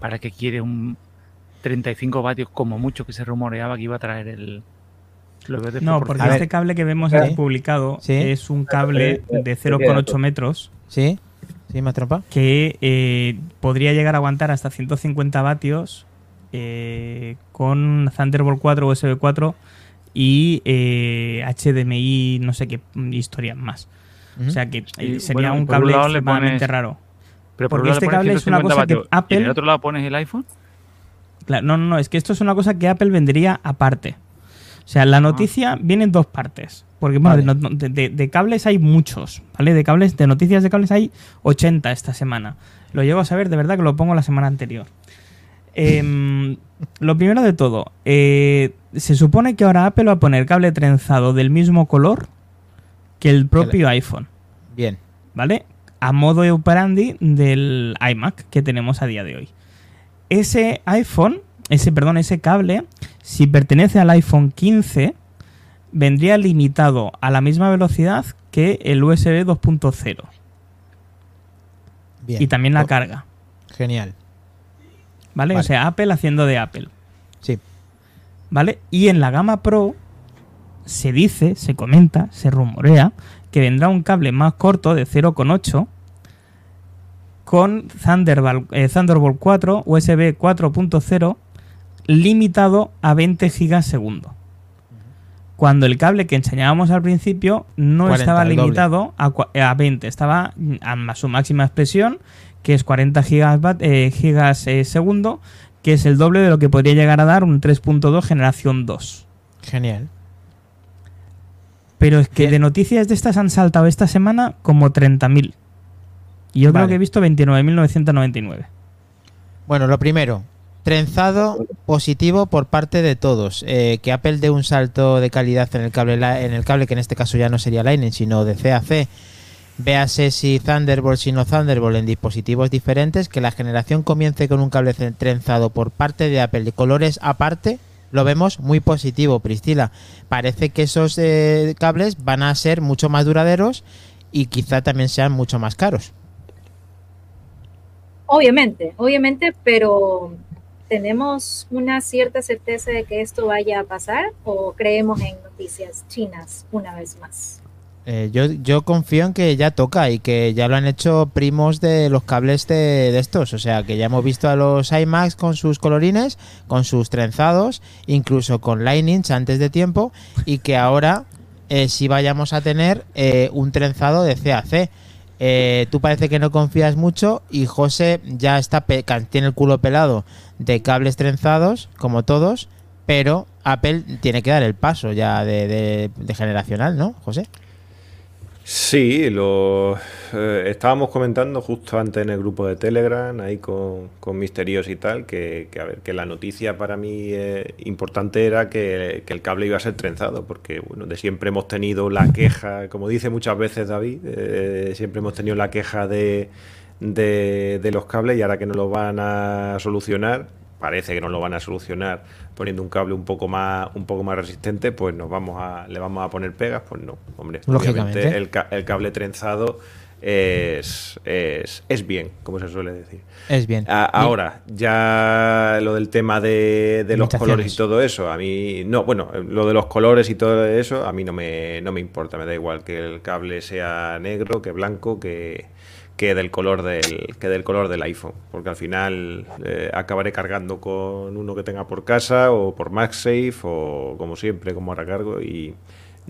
¿Para que quiere un 35 vatios como mucho que se rumoreaba que iba a traer el... Lo veo No, porque este cable que vemos Sí. publicado Sí. es un cable Sí, de sí, 0,8 sí. metros ¿Sí? ¿Sí, más trompa? que eh, podría llegar a aguantar hasta 150 vatios eh, con Thunderbolt 4, USB 4 y eh, HDMI, no sé qué historias más. O sea que Sí, eh, sería bueno, un un cable le extremadamente pones- raro. Pero Porque un este cable es una 150 cosa que vatios, ¿Y en Apple- el otro lado pones el iPhone? Claro, no, no, no, es que esto es una cosa que Apple vendería aparte. O sea, la noticia viene en dos partes. Porque, bueno, Vale. de, no- de- de- de cables hay muchos, ¿vale? De cables, de noticias de cables hay 80 esta semana. Lo llego a saber, de verdad, que lo pongo la semana anterior. Em, [laughs] lo primero de todo, eh, se supone que ahora Apple va a poner cable trenzado del mismo color que el propio iPhone, Bien. ¿vale? A modo de operandi del iMac que tenemos a día de hoy. Ese iPhone, ese, perdón, ese cable, si pertenece al iPhone 15, vendría limitado a la misma velocidad que el USB 2.0 Bien. y también la carga, Genial. ¿vale? O Vale. sea, Apple haciendo de Apple, Sí. ¿vale? Y en la gama Pro se dice, se comenta, se rumorea que vendrá un cable más corto de 0,8 con Thunderbolt, eh, Thunderbolt 4, USB 4.0, limitado a 20 gigas segundo. Cuando el cable que enseñábamos al principio no 40, estaba limitado a, cua- a 20, estaba mm, a su máxima expresión, que es 40 gigas, vat- eh, gigas eh, segundo, que es el doble de lo que podría llegar a dar un 3.2 generación 2. Genial. Pero es que de noticias de estas han saltado esta semana como 30.000. Y yo creo que he visto 29.999. Bueno, lo primero, trenzado positivo por parte de todos. Eh, que Apple dé un salto de calidad en el cable, en el cable que en este caso ya no sería Lightning, sino de CAC. Véase si Thunderbolt, si no Thunderbolt en dispositivos diferentes, que la generación comience con un cable trenzado por parte de Apple de colores aparte, lo vemos muy positivo, Priscila. Parece que esos eh, cables van a ser mucho más duraderos y quizá también sean mucho más caros. Obviamente, obviamente, pero ¿tenemos una cierta certeza de que esto vaya a pasar o creemos en noticias chinas una vez más? Eh, yo, yo confío en que ya toca y que ya lo han hecho primos de los cables de, de estos. O sea, que ya hemos visto a los iMacs con sus colorines, con sus trenzados, incluso con Lightnings antes de tiempo, y que ahora eh, sí vayamos a tener eh, un trenzado de CAC. Eh, tú parece que no confías mucho y José ya está tiene el culo pelado de cables trenzados, como todos, pero Apple tiene que dar el paso ya de generacional, ¿no, José? Sí, lo eh, estábamos comentando justo antes en el grupo de Telegram, ahí con, con Misterios y tal, que, que, a ver, que la noticia para mí eh, importante era que, que el cable iba a ser trenzado, porque bueno, de siempre hemos tenido la queja, como dice muchas veces David, eh, siempre hemos tenido la queja de, de, de los cables y ahora que no lo van a solucionar, parece que no lo van a solucionar poniendo un cable un poco más un poco más resistente, pues nos vamos a le vamos a poner pegas, pues no, hombre, Lógicamente. el, ca- el cable trenzado es, es, es bien, como se suele decir. Es bien. A- ahora, ya lo del tema de, de los colores y todo eso, a mí, no, bueno, lo de los colores y todo eso, a mí no me, no me importa, me da igual que el cable sea negro, que blanco, que, que del color del, que del color del iPhone, porque al final eh, acabaré cargando con uno que tenga por casa o por MagSafe o como siempre, como ahora cargo y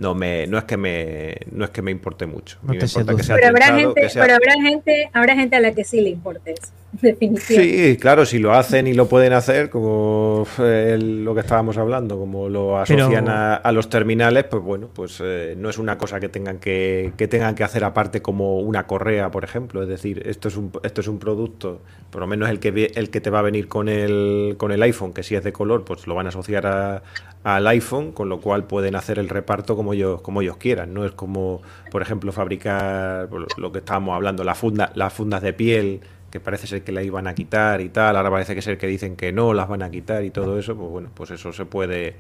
no me, no es que me, no es que me importe mucho. A No mí te me importa que seduce. sea Pero habrá gente, que sea- pero habrá gente, habrá gente a la que sí le importe eso. [laughs] Definición. Sí, claro, si lo hacen y lo pueden hacer, como el- lo que estábamos hablando, como lo asocian Pero- a, a los terminales, pues bueno, pues eh, no es una cosa que tengan que, que tengan que hacer aparte como una correa, por ejemplo. Es decir, esto es un, esto es un producto, por lo menos el que, el que te va a venir con el, con el iPhone, que si es de color, pues lo van a asociar a- al iPhone, con lo cual pueden hacer el reparto como ellos, como ellos quieran. No es como, por ejemplo, fabricar lo que estábamos hablando, la funda, las fundas de piel que parece ser que la iban a quitar y tal, ahora parece que ser que dicen que no, las van a quitar y todo eso, pues bueno, pues eso se puede,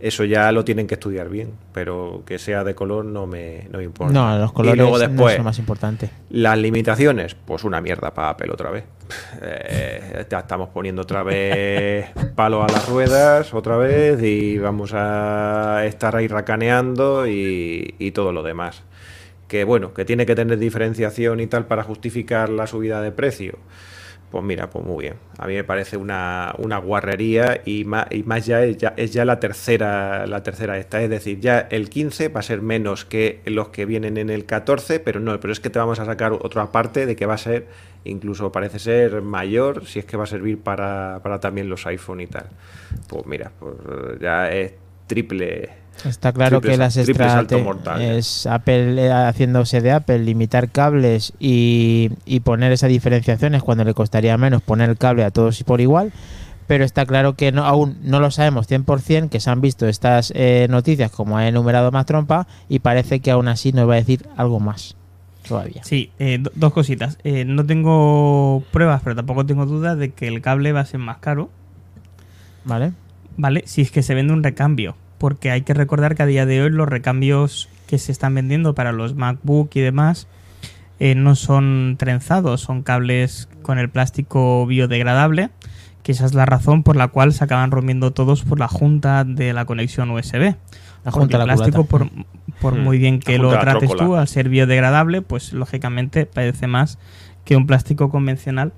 eso ya lo tienen que estudiar bien, pero que sea de color no me, no me importa. No, los colores y luego no después, son lo más importante. las limitaciones, pues una mierda para Apple otra vez. [laughs] Eh, ya estamos poniendo otra vez [laughs] palo a las ruedas, otra vez, y vamos a estar ahí racaneando y, y todo lo demás. Que bueno, que tiene que tener diferenciación y tal para justificar la subida de precio. Pues mira, pues muy bien. A mí me parece una, una guarrería y más, y más ya, es ya la tercera la tercera esta. Es decir, ya el 15 va a ser menos que los que vienen en el 14, pero no, pero es que te vamos a sacar otra parte de que va a ser, incluso parece ser mayor, si es que va a servir para, para también los iPhone y tal. Pues mira, pues ya es triple. Está claro Triple que las triple salto extra mortal, ya. es Apple eh, haciéndose de Apple, limitar cables y, y poner esas diferenciaciones cuando le costaría menos poner el cable a todos y por igual. Pero está claro que no, aún no lo sabemos 100%, que se han visto estas eh, noticias como ha enumerado más trompa y parece que aún así nos va a decir algo más todavía. Sí, eh, do- dos cositas. Eh, no tengo pruebas, pero tampoco tengo dudas de que el cable va a ser más caro, ¿Vale? ¿vale? Si es que se vende un recambio. Porque hay que recordar que a día de hoy los recambios que se están vendiendo para los MacBook y demás eh, no son trenzados, son cables con el plástico biodegradable, que esa es la razón por la cual se acaban rompiendo todos por la junta de la conexión USB. La Porque junta el la plástico, por, por Hmm, muy bien que lo trates tú, al ser biodegradable, pues lógicamente parece más que un plástico convencional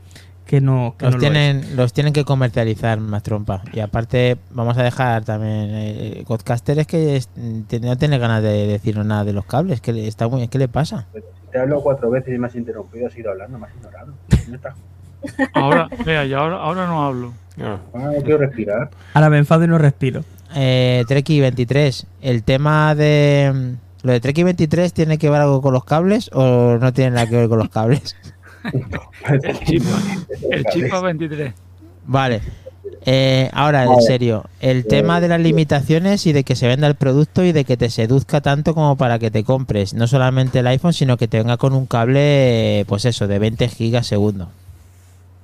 que no, que Los no lo es. tienen, los tienen que comercializar más trompa. Y aparte, vamos a dejar también. Eh, Godcaster es que es- te- no tiene ganas de decirnos nada de los cables. que le- está muy, ¿Qué le pasa? Pero si te hablo cuatro veces y me has interrumpido, has ido hablando, me has ignorado. [laughs] Ahora, vea, y ahora, ahora no hablo. Ah, Ah, no quiero respirar. Ahora me enfado y no respiro. Eh, Treki 23. El tema de. ¿Lo de Treki 23 tiene que ver algo con los cables o no tiene nada que ver con los cables? [laughs] El Chipa, el Chipa 23. Vale. Eh, ahora, en serio, el tema de las limitaciones y de que se venda el producto y de que te seduzca tanto como para que te compres no solamente el iPhone, sino que te venga con un cable, pues eso, de 20 gigas segundo.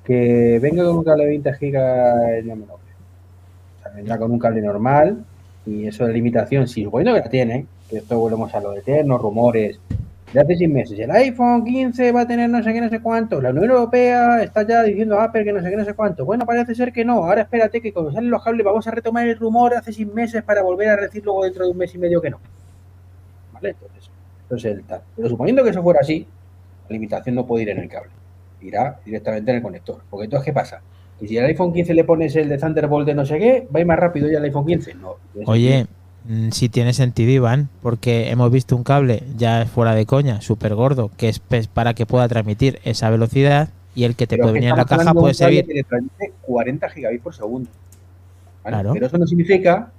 Que venga con un cable de 20 gigas ya me lo creo. O sea, vendrá con un cable normal y eso de limitación, si es bueno que la tiene, que esto volvemos a lo de eternos rumores de hace seis meses. El iPhone 15 va a tener no sé qué, no sé cuánto. La Unión Europea está ya diciendo a Apple que no sé qué, no sé cuánto. Bueno, parece ser que no. Ahora espérate que cuando salen los cables vamos a retomar el rumor hace seis meses para volver a decir luego dentro de un mes y medio que no. ¿Vale? Entonces, entonces el tal. Pero suponiendo que eso fuera así, la limitación no puede ir en el cable. Irá directamente en el conector. Porque entonces, ¿qué pasa? Y si al iPhone 15 le pones el de Thunderbolt de no sé qué, va a ir más rápido ya el iPhone 15. No. Oye, sí tiene sentido, Iván, porque hemos visto un cable ya fuera de coña, súper gordo, que es pues, para que pueda transmitir esa velocidad y el que te Pero puede venir en la caja puede servir. que transmite 40 gigabits por segundo. ¿vale? Claro. Pero eso no significa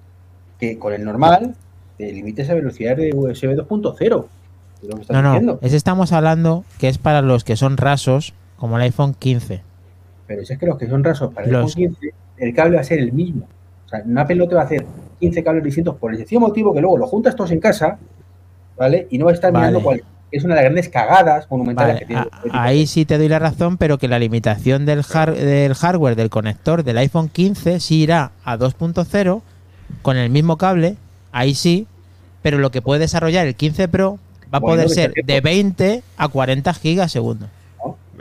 que con el normal te limites a velocidad de USB 2.0. Es lo que estás No, no, diciendo. ese estamos hablando que es para los que son rasos, como el iPhone 15. Pero si es que los que son rasos para el Los- iPhone 15, el cable va a ser el mismo. O sea, Apple no te va a hacer 15 cables distintos por el sencillo motivo que luego lo juntas todos en casa, ¿vale? Y no va a estar Vale. mirando cuál es una de las grandes cagadas monumentales Vale, que tiene. a- ahí sí te doy la razón, pero que la limitación del, del hardware del conector del iPhone 15 sí irá a 2.0 con el mismo cable, ahí sí, pero lo que puede desarrollar el 15 Pro va a Bueno, poder ser de 20 a 40 gigas segundo.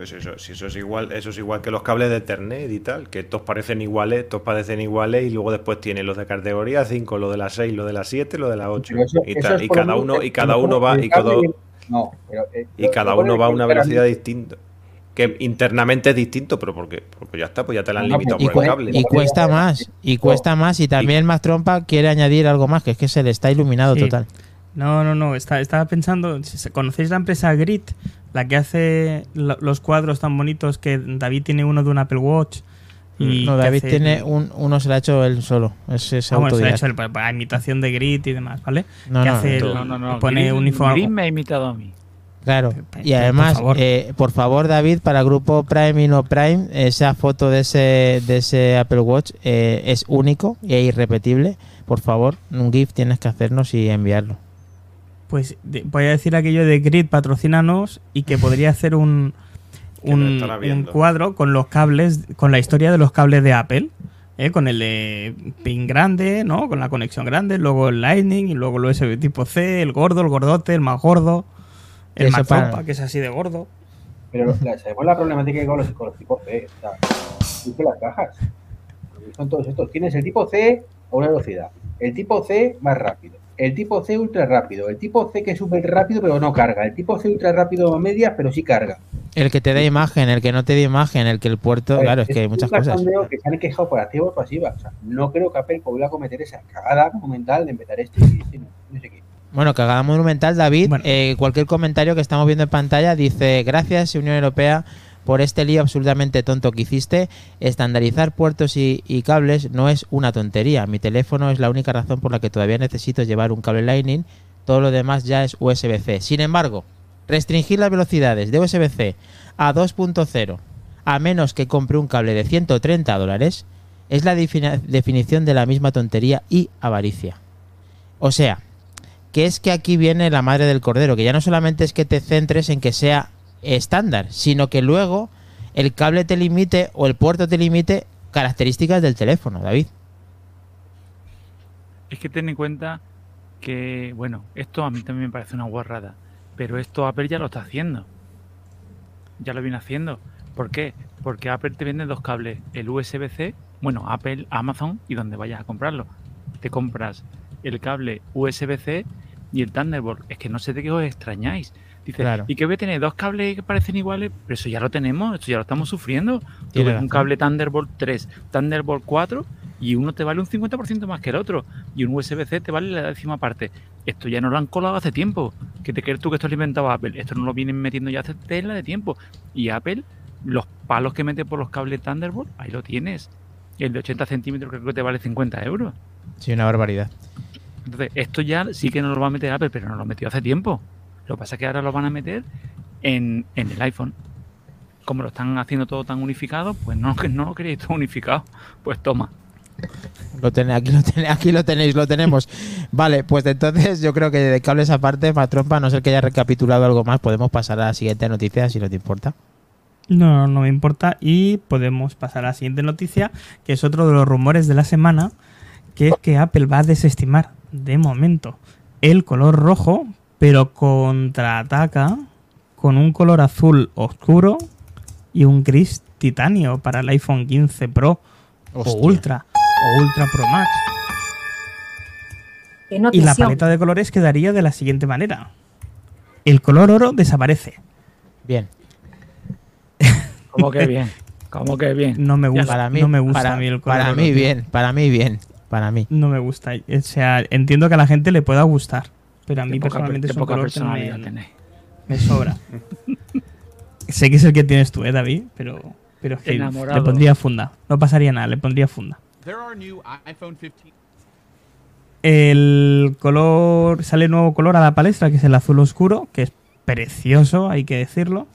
Pues eso, si eso es igual, eso es igual que los cables de Ethernet y tal, que todos parecen iguales, todos parecen iguales y luego después tiene los de categoría 5, lo de la 6, lo de la 7, lo de la 8 Pero eso- y, tal, es y cada uno que- y cada uno va y cada, cable- No, pero, eh, y cada uno va a una velocidad distinta. Que internamente es distinto, pero porque pues ya está, pues ya te la han limitado Y, por el cable. y cuesta más, y cuesta más, y también más trompa quiere añadir algo más, que es que se le está iluminado Sí. total. No, no, no. Está, estaba pensando. si se- ¿Conocéis la empresa Grit? La que hace lo- los cuadros tan bonitos que David tiene uno de un Apple Watch. Y No, que David hace- tiene un, uno se lo ha hecho él solo. Es, es Ah, bueno, se lo ha hecho el- para, para imitación de grit y demás, ¿vale? No, que no, hace tú- el- No, no, no. pone uniforme. Gris me ha imitado a mí. Claro. Y además, por favor. eh, por favor, David, para el grupo Prime y no Prime, esa foto de ese, de ese Apple Watch eh, es único y es irrepetible. Por favor, un GIF tienes que hacernos y enviarlo. Pues de- voy a decir aquello de Grid, patrocínanos y que podría hacer un, un, cuadro con los cables, con la historia de los cables de Apple, ¿eh? con el de pin grande, ¿no? Con la conexión grande, luego el Lightning y luego el USB tipo C, el gordo, el gordote, el más gordo, el más para- que es así de gordo. Pero la- sabemos la problemática que hay con los, con los tipos C. O sea, las cajas. Son todos estos. Tienes el tipo C a una velocidad. El tipo C más rápido. El tipo C ultra rápido. El tipo C que es súper rápido pero no carga. El tipo C ultra rápido a medias pero sí carga. El que te dé imagen, el que no te dé imagen, el que el puerto. Claro, es que hay muchas cosas. que se han quejado por activa o pasiva. O sea, no creo que Apple vuelva a cometer esa cagada monumental de empezar esto y este, no, no sé qué. Bueno, cagada monumental, David. Bueno. eh, cualquier comentario que estamos viendo en pantalla dice: Gracias, Unión Europea, por este lío absolutamente tonto que hiciste. Estandarizar puertos y, cables no es una tontería. Mi teléfono es la única razón por la que todavía necesito llevar un cable Lightning. Todo lo demás ya es USB-C. Sin embargo, restringir las velocidades de USB-C a 2.0, a menos que compre un cable de 130 dólares, es la defini- definición de la misma tontería y avaricia. O sea, que es que aquí viene la madre del cordero, que ya no solamente es que te centres en que sea estándar, sino que luego el cable te limite o el puerto te limite características del teléfono, David. Es que ten en cuenta que, bueno, esto a mí también me parece una guarrada, pero esto Apple ya lo está haciendo. Ya lo viene haciendo. ¿Por qué? Porque Apple te vende dos cables, el USB-C, bueno, Apple, Amazon y donde vayas a comprarlo. Te compras el cable USB-C y el Thunderbolt. Es que no sé de qué os extrañáis. Dice, Claro. ¿y qué voy a tener? ¿Dos cables que parecen iguales? Pero eso ya lo tenemos, esto ya lo estamos sufriendo. Tú Tiene ves razón. un cable Thunderbolt 3, Thunderbolt 4 y uno te vale un 50% más que el otro y un USB-C te vale la décima parte. Esto ya no lo han colado hace tiempo. ¿Qué te crees tú que esto lo inventaba Apple? Esto no lo vienen metiendo ya hace tela de tiempo. Y Apple, los palos que mete por los cables Thunderbolt, ahí lo tienes. El de 80 centímetros creo que te vale 50 euros. Sí, una barbaridad. Entonces, esto ya sí que no lo va a meter Apple, pero no lo metió hace tiempo. Lo que pasa es que ahora lo van a meter en, en el iPhone. Como lo están haciendo todo tan unificado, pues no, [laughs] que no lo queréis todo unificado. Pues toma. Lo tenéis, aquí, lo tenéis, aquí lo tenéis, lo tenemos. [laughs] Vale, pues entonces yo creo que de cables aparte, para trompa, a no ser que haya recapitulado algo más, podemos pasar a la siguiente noticia, si no te importa. No, no me importa. Y podemos pasar a la siguiente noticia, que es otro de los rumores de la semana, que es que Apple va a desestimar, de momento, el color rojo, pero contraataca con un color azul oscuro y un gris titanio para el iPhone 15 Pro Hostia. o Ultra o Ultra Pro Max. Y la paleta de colores quedaría de la siguiente manera. El color oro desaparece. Bien. [laughs] Como que bien. Como que bien. No me gusta, Para mí, no me gusta para, a mí el color para oro, mí tío. bien, para mí bien, para mí. No me gusta. O sea, entiendo que a la gente le pueda gustar, pero a mí personalmente es un poca color que no personalidad me, tenéis. me sobra. [laughs] sé que es el que tienes tú, ¿eh, David? Pero, pero es que le pondría funda. No pasaría nada, le pondría funda. There are new iPhone 15. El color, sale nuevo color a la palestra, que es el azul oscuro, que es precioso, hay que decirlo.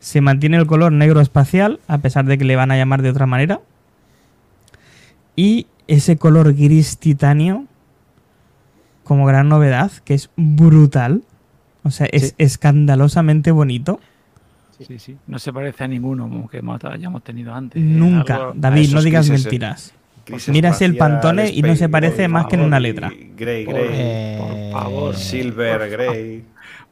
Se mantiene el color negro espacial, a pesar de que le van a llamar de otra manera. Y ese color gris titanio, como gran novedad, que es brutal. O sea, es Sí. escandalosamente bonito. Sí, sí. No se parece a ninguno que hemos- hayamos tenido antes. Nunca. Algo- David, no digas grises, mentiras. Gris Miras el Pantone y no se parece más que en una letra. Grey, Por- Grey. Eh, por favor. Silver, Grey.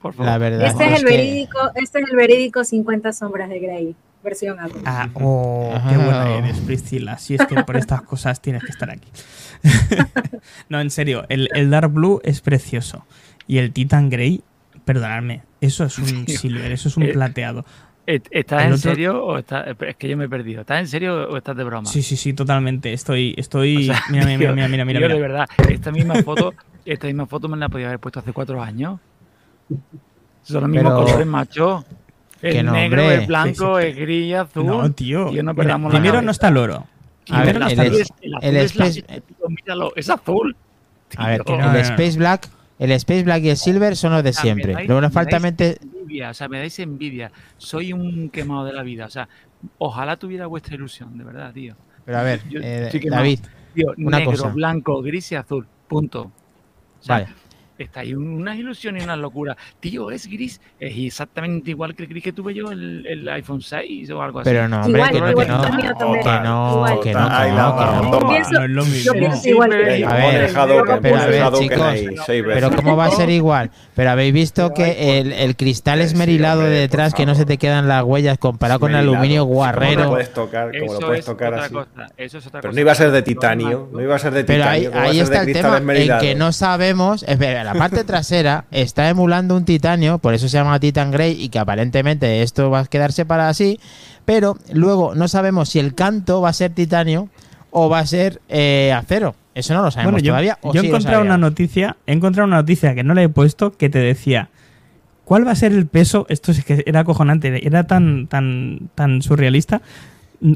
Por favor. La verdad Este es el que- verídico, este es el verídico 50 sombras de Grey, versión Apple. Ah, oh, qué buena eres, Priscila. Si es que por estas cosas tienes que estar aquí. [laughs] no, en serio, el, el Dark Blue es precioso. Y el Titan Grey, perdonadme, eso es un silver, eso es un eh, plateado. ¿E- ¿Estás El en otro- serio o estás.? Es que yo me he perdido. ¿Estás en serio o estás de broma? Sí, sí, sí, totalmente. Estoy, estoy. O sea, [laughs] mira, mira, tío, mira, mira, mira, tío, mira. de verdad, esta misma foto, esta misma foto me la podía haber puesto hace cuatro años. Son los mismos Pero- colores, macho. El Que no, negro, hombre. el blanco, el gris, azul. No, tío. Tío, no Mira, perdamos la primero cabeza. no está el oro. A ver, el es- el el es Space- tío, míralo, es azul. A ver, Tío. no, el. Space Black, el Space Black y el Silver son los de O sea, siempre. me dais- Luego nos me falta mente. envidia, o sea, me dais envidia. Soy un quemado de la vida. O sea, ojalá tuviera vuestra ilusión, de verdad, tío. Pero a ver, Yo eh. David, Tío, Una negro, cosa. blanco, gris y azul. Punto. O sea, vale. Está ahí unas ilusiones y unas locuras. Tío, es gris. Es exactamente igual que el gris que tuve yo el, el iPhone 6 o algo así. Pero no, hombre, Igual, que no, igual, que no. Que no, que no, que no, que no. No es lo Yo mismo. A ver, pero a ver, chicos. Pero ¿cómo va a ser igual? Pero habéis visto que el, el cristal Sí, esmerilado hombre, de detrás, que no se te quedan las huellas comparado con el aluminio ¿Cómo lo guarrero. puedes tocar? ¿Cómo lo Eso puedes es tocar otra así? cosa. Eso es otra Pero cosa. no iba a ser de titanio, no iba a ser de Pero titanio, ahí, ¿cómo va a ahí está el tema en que no sabemos. Espera, la parte trasera está emulando un titanio, por eso se llama Titan Grey y que aparentemente esto va a quedarse para así. Pero luego no sabemos si el canto va a ser titanio o va a ser eh, acero. Eso no lo sabemos Bueno, yo, todavía. o yo he sí encontrado una noticia, he encontrado una noticia que no le he puesto que te decía ¿Cuál va a ser el peso? Esto es que era acojonante, era tan tan tan surrealista.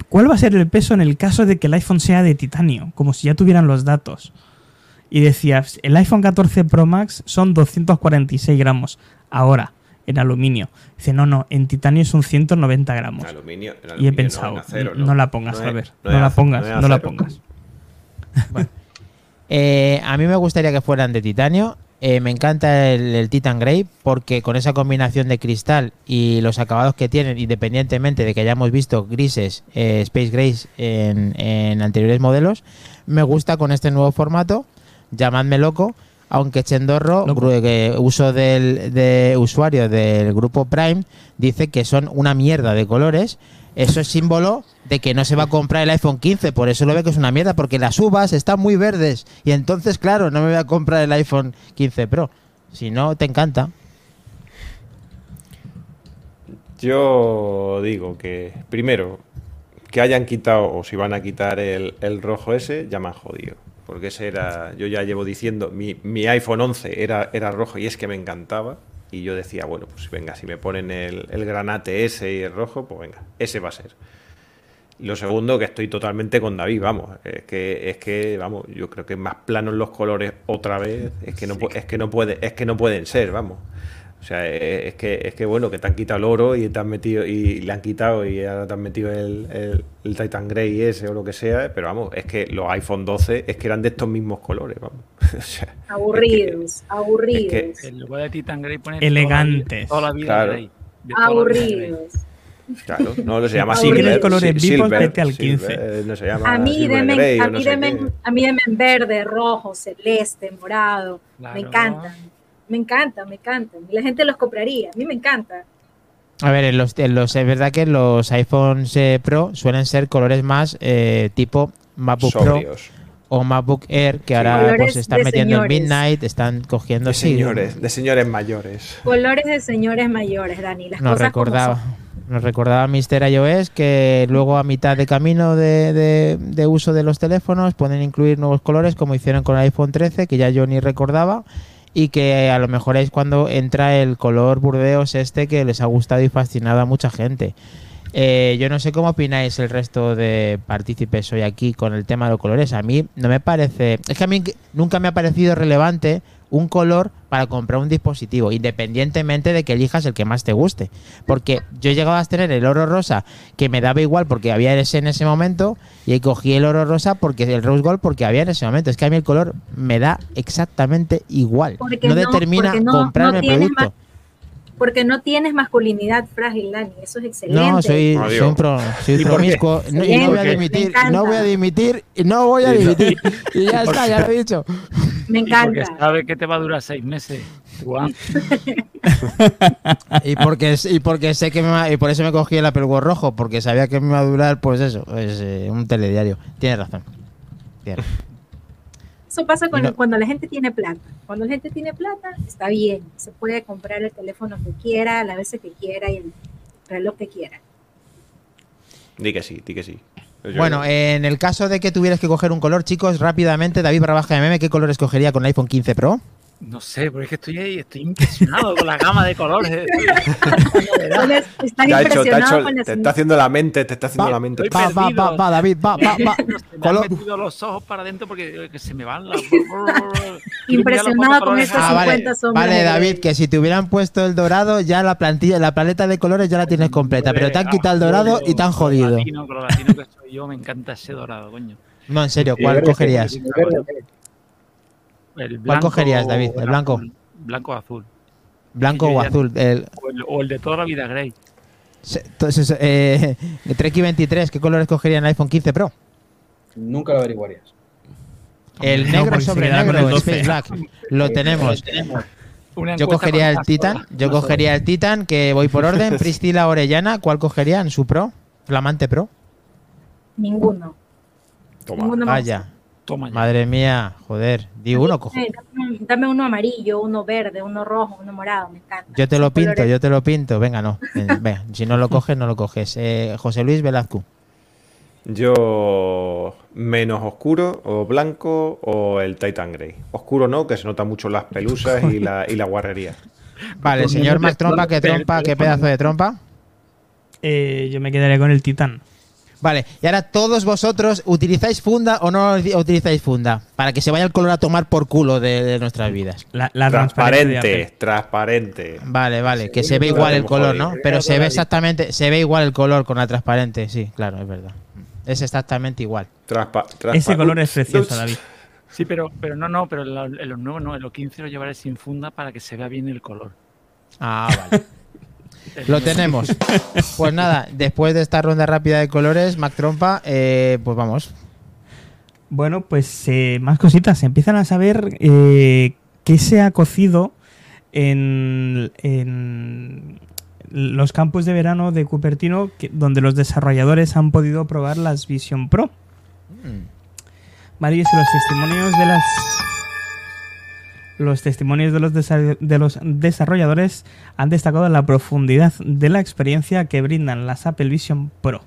¿Cuál va a ser el peso en el caso de que el iPhone sea de titanio? Como si ya tuvieran los datos. Y decía, el iPhone 14 Pro Max son 246 gramos ahora en aluminio. Dice, no, no, en titanio son 190 gramos. Aluminio, en Y he aluminio, no, pensado, en acero, no, la pongas, No a ver, no la pongas, no la pongas. Eh, a mí me gustaría que fueran de titanio. Eh, me encanta el, el Titan Grey porque con esa combinación de cristal y los acabados que tienen, independientemente de que hayamos visto grises, eh, Space Grays en, en anteriores modelos, me gusta con este nuevo formato. Llamadme loco, aunque Chendorro, que uso del de usuario del grupo Prime, dice que son una mierda de colores. Eso es símbolo de que no se va a comprar el iPhone 15, por eso lo ve que es una mierda, porque las uvas están muy verdes. Y entonces, claro, no me voy a comprar el iPhone 15 Pro. Si no, te encanta. Yo digo que, primero, que hayan quitado, o si van a quitar el, el rojo ese, ya me han jodido. Porque ese era, yo ya llevo diciendo, mi, mi iPhone 11 era, era rojo y es que me encantaba. Y yo decía, bueno, pues venga, si me ponen el, el granate ese y el rojo, pues venga, ese va a ser. Lo segundo, que estoy totalmente con David, vamos. Es que, es que, vamos, yo creo que más planos los colores otra vez, es que no, es que no puede, es que no pueden ser, vamos. O sea, eh, es que, es que bueno, que te han quitado el oro y te han metido, y le han quitado y ahora te han metido el, el, el Titan Grey ese o lo que sea, pero vamos, es que los iPhone 12 es que eran de estos mismos colores, vamos. [laughs] O sea, Aburridos, aburridos. El logo de Titan Grey pone Elegantes. Toda la vida, Claro. Grey. De toda la vida Grey. Aburridos. claro, no, se llama Si Silver. colores Si- vivos, Silver, vete al Silver, 15. eh, no se llama A mí Silver Grey o a no mí denme, qué. a mí denme en verde, rojo, celeste, morado. Claro. Me encantan. Me encantan, me encantan. Y la gente los compraría. A mí me encanta. A ver, en los, en los- es verdad que los iPhones eh, Pro suelen ser colores más eh, tipo MacBook Pro Sobrios. o MacBook Air, que ahora pues están metiendo señores. en Midnight, están cogiendo De sí, señores, de señores mayores. Colores de señores mayores, Dani. Las Nos cosas como recordaba, son. nos recordaba Mr. iOS que luego a mitad de camino de, de- de uso de los teléfonos pueden incluir nuevos colores como hicieron con el iPhone 13, que ya yo ni recordaba, y que a lo mejor es cuando entra el color burdeos este que les ha gustado y fascinado a mucha gente. Eh, yo no sé cómo opináis el resto de partícipes hoy aquí con el tema de los colores. A mí no me parece. Es que a mí nunca me ha parecido relevante un color para comprar un dispositivo, independientemente de que elijas el que más te guste. Porque yo he llegado a tener el oro rosa que me daba igual porque había ese en ese momento y cogí el oro rosa porque el rose gold porque había en ese momento. Es que a mí el color me da exactamente igual. Porque no no- determina porque no- comprarme no producto. Porque no tienes masculinidad frágil, Dani. Eso es excelente. No, soy, un pro- soy ¿Y por qué? promiscuo. No, y no voy a dimitir, no voy a dimitir, no voy a dimitir. Y ya está, ya lo he dicho. Me Y porque encanta. sabe que te va a durar seis meses. Juan. [laughs] Y porque, y porque sé que me va- y por eso me cogí el Apple Watch rojo, porque sabía que me iba a durar, pues eso, pues, eh, un telediario. Tienes razón. Tienes. Eso pasa con- no- cuando la gente tiene plata. Cuando la gente tiene plata, está bien. Se puede comprar el teléfono que quiera, las veces que quiera y el reloj que quiera. Di que sí, di que sí. Yo- Bueno, en el caso de que tuvieras que coger un color, chicos, rápidamente, David barra baja de meme, ¿qué color escogería con el iPhone 15 Pro? No sé, porque es que estoy ahí, estoy impresionado con la gama de colores. [laughs] Estás impresionado hecho- con las te está haciendo la mente, te está haciendo Va, la mente. Va, va, va, va, David, va, va, va. Me han Color- metido los ojos para adentro porque que se me van las. [laughs] Impresionado con estos Ah, vale, 50 sombras. vale, David, que si te hubieran puesto el dorado, ya la plantilla, la paleta de colores ya la tienes completa, pero te han quitado el dorado y te han jodido. Latino, latino que soy yo, me encanta ese dorado, coño. No, en serio, ¿cuál verde, cogerías? ¿Cuál cogerías, David? ¿El blanco? azul. Blanco o azul. ¿Blanco o azul? El, O el, o el de toda la vida, Grey. entonces, eh, el [laughs] Treki 23, ¿qué colores cogería en el iPhone 15 Pro? Nunca lo averiguarías. El No, negro sobre negro, el 12. Space Black. Lo [laughs] tenemos. Yo cogería el Titan. Yo cogería el Titan, que voy por orden. [laughs] Priscila Orellana, ¿cuál cogería en su Pro? Flamante Pro. Ninguno. Toma. Ninguno Vaya, Toma ya. madre mía, joder. Di uno, cojo. Dame, dame uno amarillo, uno verde, uno rojo, uno morado, me encanta. Yo te lo pinto, colores- yo te lo pinto. Venga, no. [laughs] Venga, si no lo coges, no lo coges. Eh, José Luis Velazco. Yo menos oscuro o blanco o el Titan Grey. Oscuro no, que se nota mucho las pelusas y la, y la guarrería. Vale, señor Mac Trompa, ¿qué trompa? ¿Qué pedazo de trompa? Eh, yo me quedaría con el Titán. Vale, y ahora todos vosotros, ¿utilizáis funda o no utilizáis funda? Para que se vaya el color a tomar por culo de, de nuestras vidas. La, Transparente, transparente. Vale, vale, que se ve igual el color, ¿no? Pero se ve exactamente, se ve igual el color con la transparente, sí, claro, es verdad. Es exactamente igual. Transpa- transpa- Ese color es precioso, ups. David. Sí, pero, pero no, no, pero en los nuevos no, en los 15 lo llevaré sin funda para que se vea bien el color. Ah, vale. Lo tenemos. [laughs] Pues nada, después de esta ronda rápida de colores, Mac Trompa, eh, pues vamos. Bueno, pues eh, más cositas. Se empiezan a saber eh, qué se ha cocido en, en los campos de verano de Cupertino, que- donde los desarrolladores han podido probar las Vision Pro. Mm. Vale, y los testimonios de las los testimonios de los, desa- de los desarrolladores han destacado la profundidad de la experiencia que brindan las Apple Vision Pro.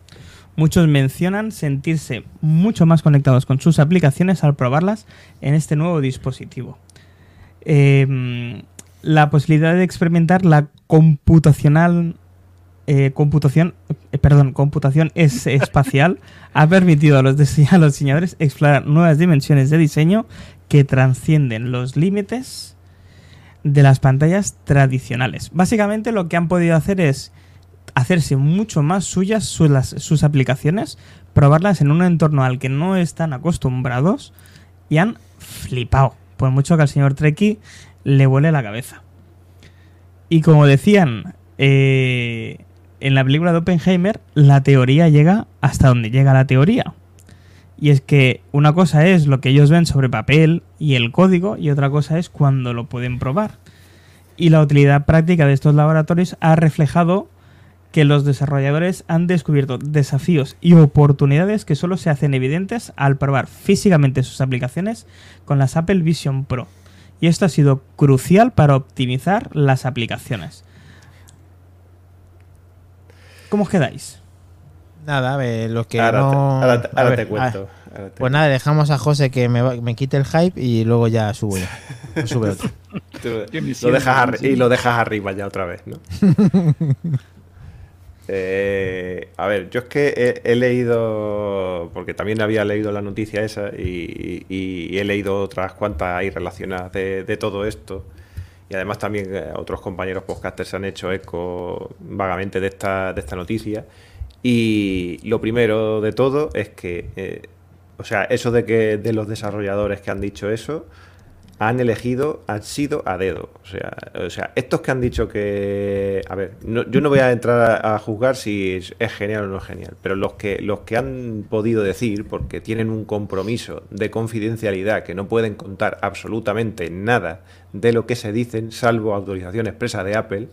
Muchos mencionan sentirse mucho más conectados con sus aplicaciones al probarlas en este nuevo dispositivo. Eh, la posibilidad de experimentar la computacional eh, computación eh, perdón computación es [laughs] espacial ha permitido a los diseñadores explorar nuevas dimensiones de diseño que transcienden los límites de las pantallas tradicionales. Básicamente lo que han podido hacer es hacerse mucho más suyas sus, aplicaciones, probarlas en un entorno al que no están acostumbrados y han flipado. Por mucho que al señor Treki le vuele la cabeza. Y como decían eh, en la película de Oppenheimer, la teoría llega hasta donde llega la teoría. Y es que una cosa es lo que ellos ven sobre papel y el código y otra cosa es cuando lo pueden probar. Y la utilidad práctica de estos laboratorios ha reflejado que los desarrolladores han descubierto desafíos y oportunidades que solo se hacen evidentes al probar físicamente sus aplicaciones con las Apple Vision Pro. Y esto ha sido crucial para optimizar las aplicaciones. ¿Cómo os quedáis? Nada, eh, los que ahora, no... te, ahora te- A ahora ver, te cuento. ahora te- Pues nada, dejamos a José que me, va- me quite el hype y luego ya subo yo. [laughs] Sube otro. [laughs] Lo dejas y lo dejas arriba ya otra vez, ¿no? [laughs] Eh, a ver, yo es que he, he leído, porque también había leído la noticia esa y, y- y he leído otras cuantas ahí relacionadas de, de todo esto. Y además también eh, otros compañeros podcasters han hecho eco vagamente de esta, de esta noticia. Y lo primero de todo es que, eh, o sea, eso de que de los desarrolladores que han dicho eso, han elegido, han sido a dedo. O sea, o sea, estos que han dicho que. A ver, no- yo no voy a entrar a, juzgar si es, es genial o no es genial, pero los que, los que han podido decir, porque tienen un compromiso de confidencialidad que no pueden contar absolutamente nada de lo que se dicen, salvo autorización expresa de Apple,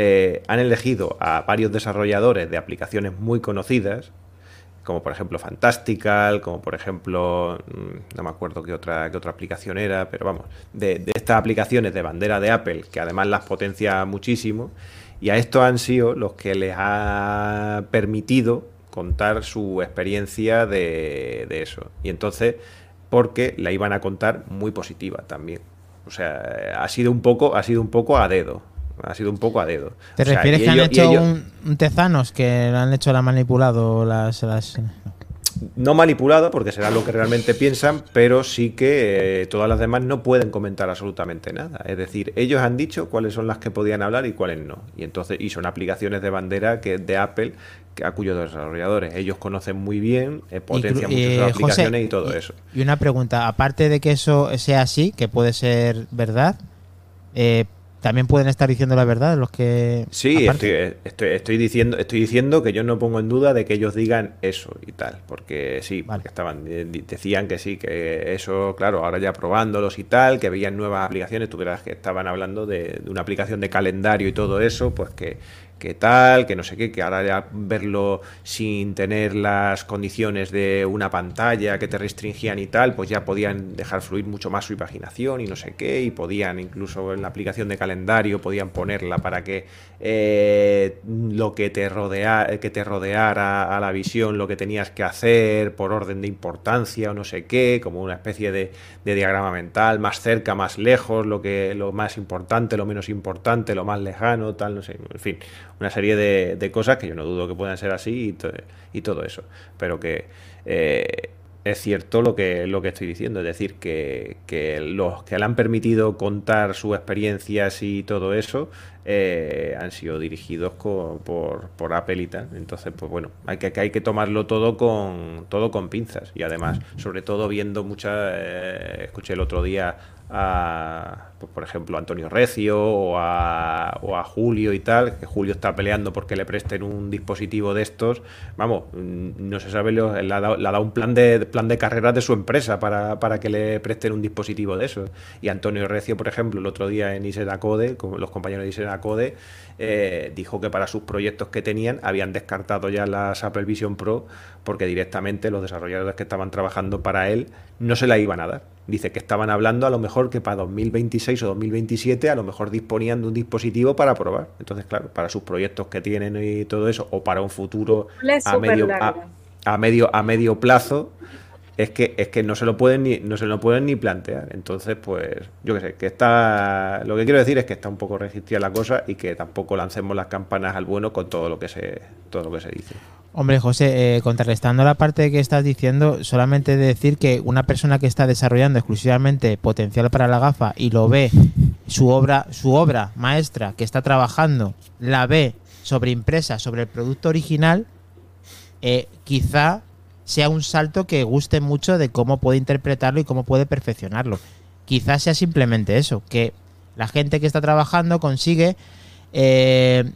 eh, han elegido a varios desarrolladores de aplicaciones muy conocidas, como por ejemplo Fantastical, como por ejemplo, mm, no me acuerdo qué otra, qué otra aplicación era, pero vamos, de, estas aplicaciones de bandera de Apple, que además las potencia muchísimo, y a estos han sido los que les ha permitido contar su experiencia de, de eso. Y entonces, porque la iban a contar muy positiva también. O sea, ha sido un poco, ha sido un poco a dedo. Ha sido un poco a dedo. ¿Te O sea, refieres y que han ellos- y hecho ellos- un, Tezanos, que lo han hecho, la han manipulado las... las... no manipulado, porque será lo que realmente piensan, pero sí que eh, todas las demás no pueden comentar absolutamente nada. Es decir, ellos han dicho cuáles son las que podían hablar y cuáles no. Y entonces, y son aplicaciones de bandera que de Apple que, a cuyos desarrolladores ellos conocen muy bien, eh, potencian Y, mucho sus eh, José, aplicaciones y todo eso. Y una pregunta, aparte de que eso sea así, que puede ser verdad, eh, también pueden estar diciendo la verdad los que... Sí, estoy, estoy, estoy diciendo, estoy diciendo que yo no pongo en duda de que ellos digan eso y tal, porque sí, Vale. porque estaban, eh, decían que sí, que eso, claro, ahora ya probándolos y tal, que veían nuevas aplicaciones, tú verás que estaban hablando de, de una aplicación de calendario y todo eso, pues que, que tal, que no sé qué, que ahora ya verlo sin tener las condiciones de una pantalla que te restringían y tal, pues ya podían dejar fluir mucho más su imaginación y no sé qué, y podían incluso en la aplicación de calendario, podían ponerla para que eh, lo que te, rodea, que te rodeara a la visión, lo que tenías que hacer por orden de importancia o no sé qué, como una especie de, de diagrama mental, más cerca, más lejos, lo, que, lo más importante, lo menos importante, lo más lejano, tal, no sé, en fin, una serie de, de cosas que yo no dudo que puedan ser así y, to- y todo eso, pero que eh, es cierto lo que, lo que estoy diciendo, es decir, que, que los que le han permitido contar sus experiencias y todo eso eh, han sido dirigidos por, por Apple y tal. Entonces, pues bueno, hay que, que hay que tomarlo todo con, todo con pinzas y además, sobre todo viendo muchas, eh, escuché el otro día a, pues, por ejemplo, a Antonio Recio o a, o a Julio y tal, que Julio está peleando porque le presten un dispositivo de estos, vamos, mm, no se sabe, lo- le ha dado, un plan de, plan de carreras de su empresa para, para que le presten un dispositivo de esos. Y Antonio Recio, por ejemplo, el otro día en Isera Code, los compañeros de Isera Code, eh, dijo que para sus proyectos que tenían habían descartado ya las Apple Vision Pro porque directamente los desarrolladores que estaban trabajando para él no se la iban a dar. Dice que estaban hablando a lo mejor que para 2026 o 2027 a lo mejor disponían de un dispositivo para probar. Entonces, claro, para sus proyectos que tienen y todo eso, o para un futuro a medio, a, a medio, a medio plazo, es que, es que no se lo pueden ni, no se lo pueden ni plantear. Entonces, pues, yo qué sé, que está. Lo que quiero decir es que está un poco resistida la cosa y que tampoco lancemos las campanas al bueno con todo lo que se, todo lo que se dice. Hombre, José, eh, contrarrestando la parte que estás diciendo, solamente decir que una persona que está desarrollando exclusivamente potencial para la gafa y lo ve, su obra, su obra maestra que está trabajando, la ve sobreimpresa sobre el producto original, eh, quizá sea un salto que guste mucho de cómo puede interpretarlo y cómo puede perfeccionarlo. Quizás sea simplemente eso, que la gente que está trabajando consigue eh,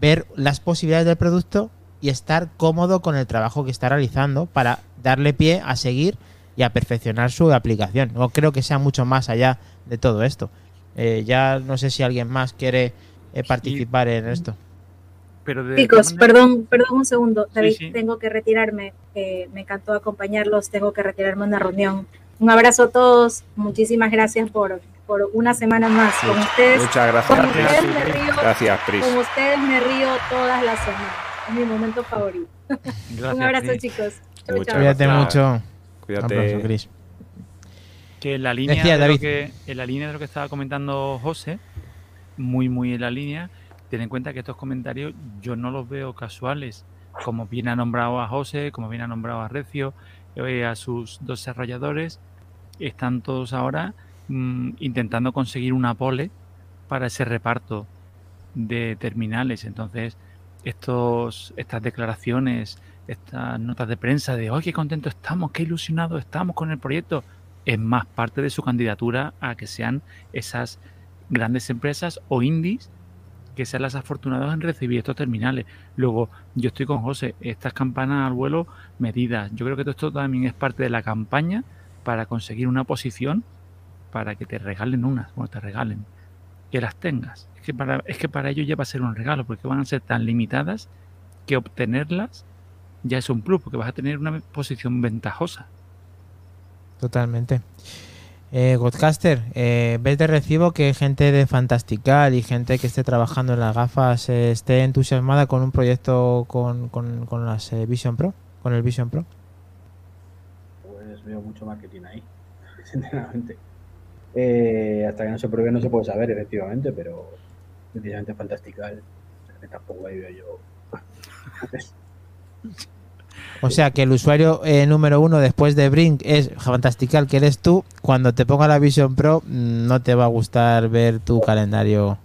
ver las posibilidades del producto y estar cómodo con el trabajo que está realizando para darle pie a seguir y a perfeccionar su aplicación. No creo que sea mucho más allá de todo esto. Eh, ya no sé si alguien más quiere eh, participar en esto. Pero de Chicos, todas maneras- perdón, perdón un segundo. David, sí. tengo que retirarme. Eh, me encantó acompañarlos. Tengo que retirarme a una reunión. Un abrazo a todos. Muchísimas gracias por, por una semana más con ustedes. Muchas Con gracias, ustedes Pris. me río. Gracias, Pris. Con ustedes me río todas las semanas. Es mi momento favorito. Gracias, un abrazo, Cris. chicos. Chau, Muchas chau. Cuídate gracias. mucho. Un Cuídate. abrazo, Chris. Que en la línea Decía de David. lo que en la línea de lo que estaba comentando José, muy muy en la línea, ten en cuenta que estos comentarios yo no los veo casuales, como bien ha nombrado a José, como bien ha nombrado a Recio, eh, a sus dos desarrolladores, están todos ahora mm, intentando conseguir una pole para ese reparto de terminales. Entonces, estos, estas declaraciones, estas notas de prensa de, ¡ay, qué contentos estamos, qué ilusionados estamos con el proyecto! es más parte de su candidatura a que sean esas grandes empresas o indies que sean las afortunadas en recibir estos terminales. Luego, yo estoy con José, estas campanas al vuelo medidas. Yo creo que todo esto también es parte de la campaña para conseguir una posición para que te regalen unas, bueno, te regalen, que las tengas. Es que para, es que para ellos ya va a ser un regalo, porque van a ser tan limitadas que obtenerlas ya es un plus, porque vas a tener una posición ventajosa. Totalmente. Eh, Godcaster, eh, ¿ves de recibo que gente de Fantastical y gente que esté trabajando en las gafas eh, esté entusiasmada con un proyecto con, con, con las eh, Vision Pro? Con el Vision Pro. Pues veo mucho marketing ahí, [laughs] sinceramente. Eh, hasta que no se pruebe no se puede saber, efectivamente, pero precisamente Fantastical, que tampoco ahí veo yo. [laughs] O sea que el usuario eh, número uno después de Brink es Fantastical, que eres tú. Cuando te ponga la Vision Pro, mm, no te va a gustar ver tu calendario.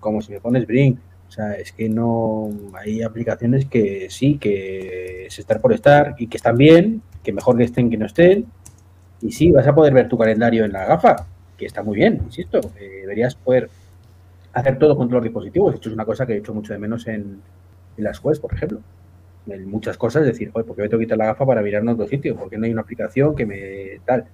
como si me pones Brink. O sea, es que no hay aplicaciones que sí, que es estar por estar y que están bien, que mejor que estén que no estén. Y sí, vas a poder ver tu calendario en la gafa, que está muy bien, insisto. eh, deberías poder hacer todo con todos los dispositivos. Esto es una cosa que he hecho mucho de menos en, las Quest, por ejemplo. En muchas cosas, decir, joder, ¿por qué me tengo que quitar la gafa para mirar en otro sitio? ¿Por qué no hay una aplicación que me tal?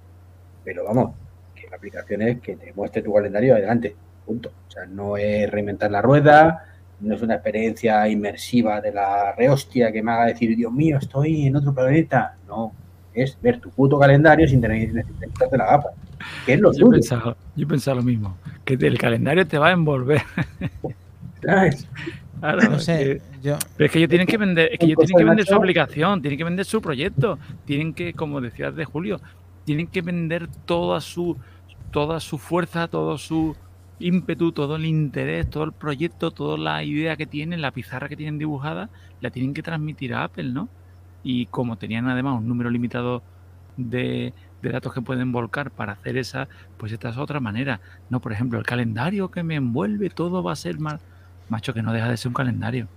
Pero vamos, que la aplicación es que te muestre tu calendario adelante. Punto. O sea, no es reinventar la rueda, no es una experiencia inmersiva de la rehostia que me haga decir, Dios mío, estoy en otro planeta. No, es ver tu puto calendario sin tener que quitarte la gafa. Que es lo Yo pensaba, yo pensaba lo mismo, que el calendario te va a envolver. [laughs] ¿sabes? Claro, No es sé, que- yo. pero es que ellos tienen que vender, es que ellos tienen que de vender su aplicación, tienen que vender su proyecto, tienen que, como decías de Julio, tienen que vender toda su, toda su fuerza, todo su ímpetu, todo el interés, todo el proyecto, toda la idea que tienen, la pizarra que tienen dibujada, la tienen que transmitir a Apple, ¿no? Y como tenían además un número limitado de, de datos que pueden volcar para hacer esa, pues esta es otra manera. No, por ejemplo, el calendario que me envuelve, todo va a ser más. Macho, que no deja de ser un calendario.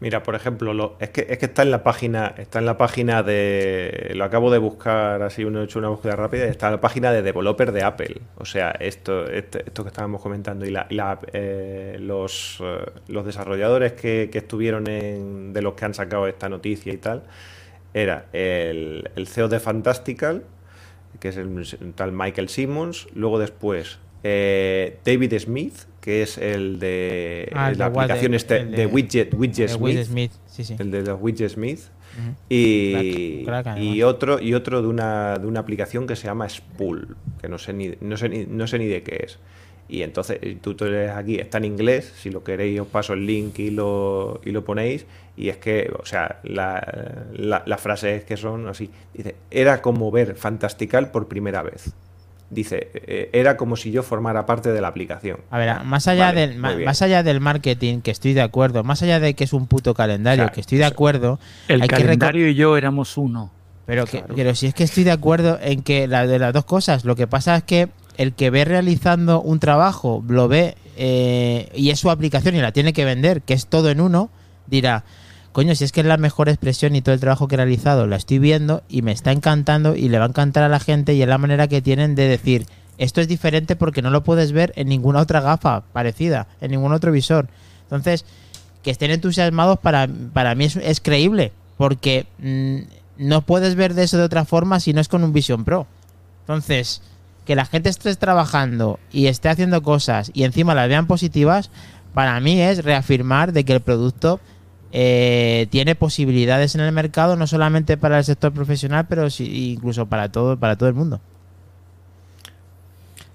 Mira, por ejemplo, lo- es, que, es que está en la página, está en la página de. Lo acabo de buscar así, uno he hecho una búsqueda rápida, está en la página de developer de Apple. O sea, esto, este- esto que estábamos comentando y la, eh, los, eh, los desarrolladores que, estuvieron en, de los que han sacado esta noticia y tal, era el, CEO de Fantastical, que es el tal Michael Simmons, luego después eh, David Smith, que es el de Ah, el la de aplicación este el de, de- Widget, Smith, sí, sí. el de los Widget Smith, y, Crack, crack, y además. otro y otro de una, de una aplicación que se llama Spool, que no sé ni, no sé ni, no sé ni de qué es. Y entonces tú te lees aquí, está en inglés, si lo queréis os paso el link y lo, y lo ponéis. Y es que, o sea, la, la, la frase es que son así. Dice, era como ver Fantastical por primera vez. Dice, eh, era como si yo formara parte de la aplicación. A ver, más allá, Vale, del, ma- más allá del marketing, que estoy de acuerdo, más allá de que es un puto calendario, O sea, que estoy de acuerdo, El Hay que reco- calendario y yo éramos uno. pero, que, pero si es que estoy de acuerdo en que la de las dos cosas, lo que pasa es que el que ve realizando un trabajo, lo ve eh, y es su aplicación y la tiene que vender, que es todo en uno, dirá, coño, si es que es la mejor expresión y todo el trabajo que he realizado, la estoy viendo y me está encantando y le va a encantar a la gente y es la manera que tienen de decir, esto es diferente porque no lo puedes ver en ninguna otra gafa parecida, en ningún otro visor. Entonces, que estén entusiasmados para, para mí es, creíble, porque mm, no puedes ver de eso de otra forma si no es con un Vision Pro. Entonces, que la gente esté trabajando y esté haciendo cosas y encima las vean positivas, para mí es reafirmar de que el producto eh, tiene posibilidades en el mercado, no solamente para el sector profesional, pero sí, incluso para todo, para todo el mundo.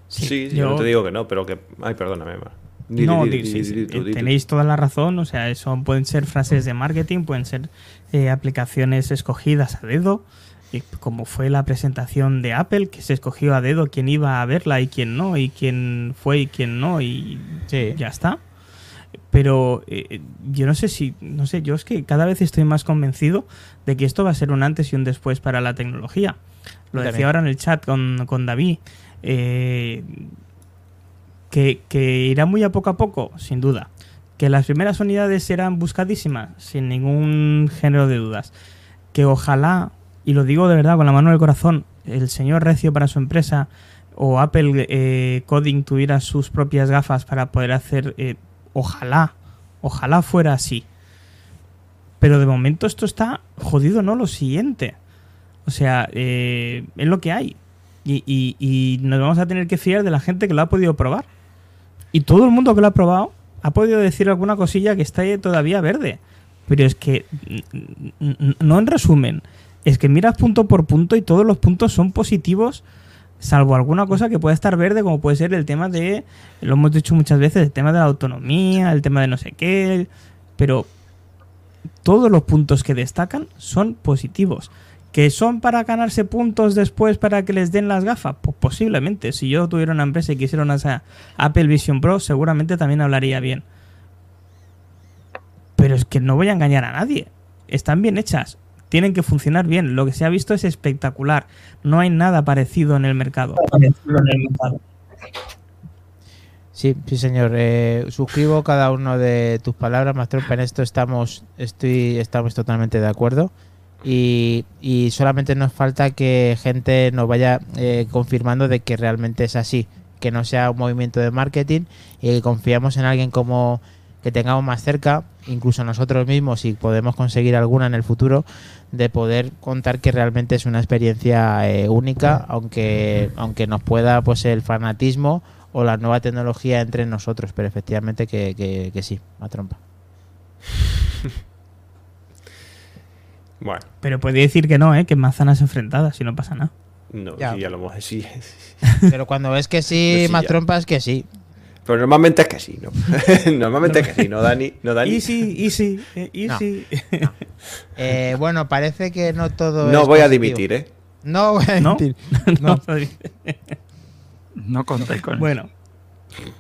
Sí, Sí, sí, yo no te digo que no, pero que... Ay, perdóname, Mar. No, sí, tenéis toda la razón. O sea, eso pueden ser frases de marketing, pueden ser eh, aplicaciones escogidas a dedo, y como fue la presentación de Apple, que se escogió a dedo quién iba a verla y quién no, y quién fue y quién no, y Sí. ya está. Pero eh, yo no sé si, no sé, yo es que cada vez estoy más convencido de que esto va a ser un antes y un después para la tecnología. Lo decía ahora en el chat con, con David. eh, que, que irá muy a poco a poco, sin duda. Que las primeras unidades serán buscadísimas, sin ningún género de dudas. Que ojalá, y lo digo de verdad con la mano del corazón, el señor Recio para su empresa o Apple eh, Coding tuviera sus propias gafas para poder hacer, eh, ojalá, ojalá fuera así. Pero de momento esto está jodido, ¿no? Lo siguiente. O sea, eh, es lo que hay. Y, y- nos vamos a tener que fiar de la gente que lo ha podido probar. Y todo el mundo que lo ha probado ha podido decir alguna cosilla que está todavía verde. Pero es que, no en resumen, es que miras punto por punto y todos los puntos son positivos, salvo alguna cosa que pueda estar verde, como puede ser el tema de, lo hemos dicho muchas veces, el tema de la autonomía, el tema de no sé qué, pero todos los puntos que destacan son positivos. ¿Que son para ganarse puntos después para que les den las gafas? Pues posiblemente. Si yo tuviera una empresa y quisiera una Apple Vision Pro, seguramente también hablaría bien. Pero es que no voy a engañar a nadie. Están bien hechas. Tienen que funcionar bien. Lo que se ha visto es espectacular. No hay nada parecido en el mercado. Sí, sí, señor. Eh, suscribo cada uno de tus palabras, Mastrompa. En esto estamos, estoy, estamos totalmente de acuerdo. Y, y solamente nos falta que gente nos vaya eh, confirmando de que realmente es así, que no sea un movimiento de marketing y que confiamos en alguien como que tengamos más cerca, incluso nosotros mismos, si podemos conseguir alguna en el futuro, de poder contar que realmente es una experiencia eh, única, aunque, aunque nos pueda pues el fanatismo o la nueva tecnología entre nosotros, pero efectivamente que, que, que sí, a trompa. [laughs] Bueno, Pero puede decir que no, ¿eh? que manzanas enfrentadas, si no pasa nada. no, Ya. sí, a lo mejor sí. [laughs] Pero cuando ves que sí, Pues sí, más ya. trompa es que sí. Pero normalmente es que sí, ¿no? [laughs] normalmente es que sí, ¿no, Dani? ¿No, Dani? Easy, easy, easy. Eh, bueno, parece que no todo No es voy a dimitir, ¿eh? No voy a ¿No? dimitir. [laughs] No, No. No contáis con Bueno.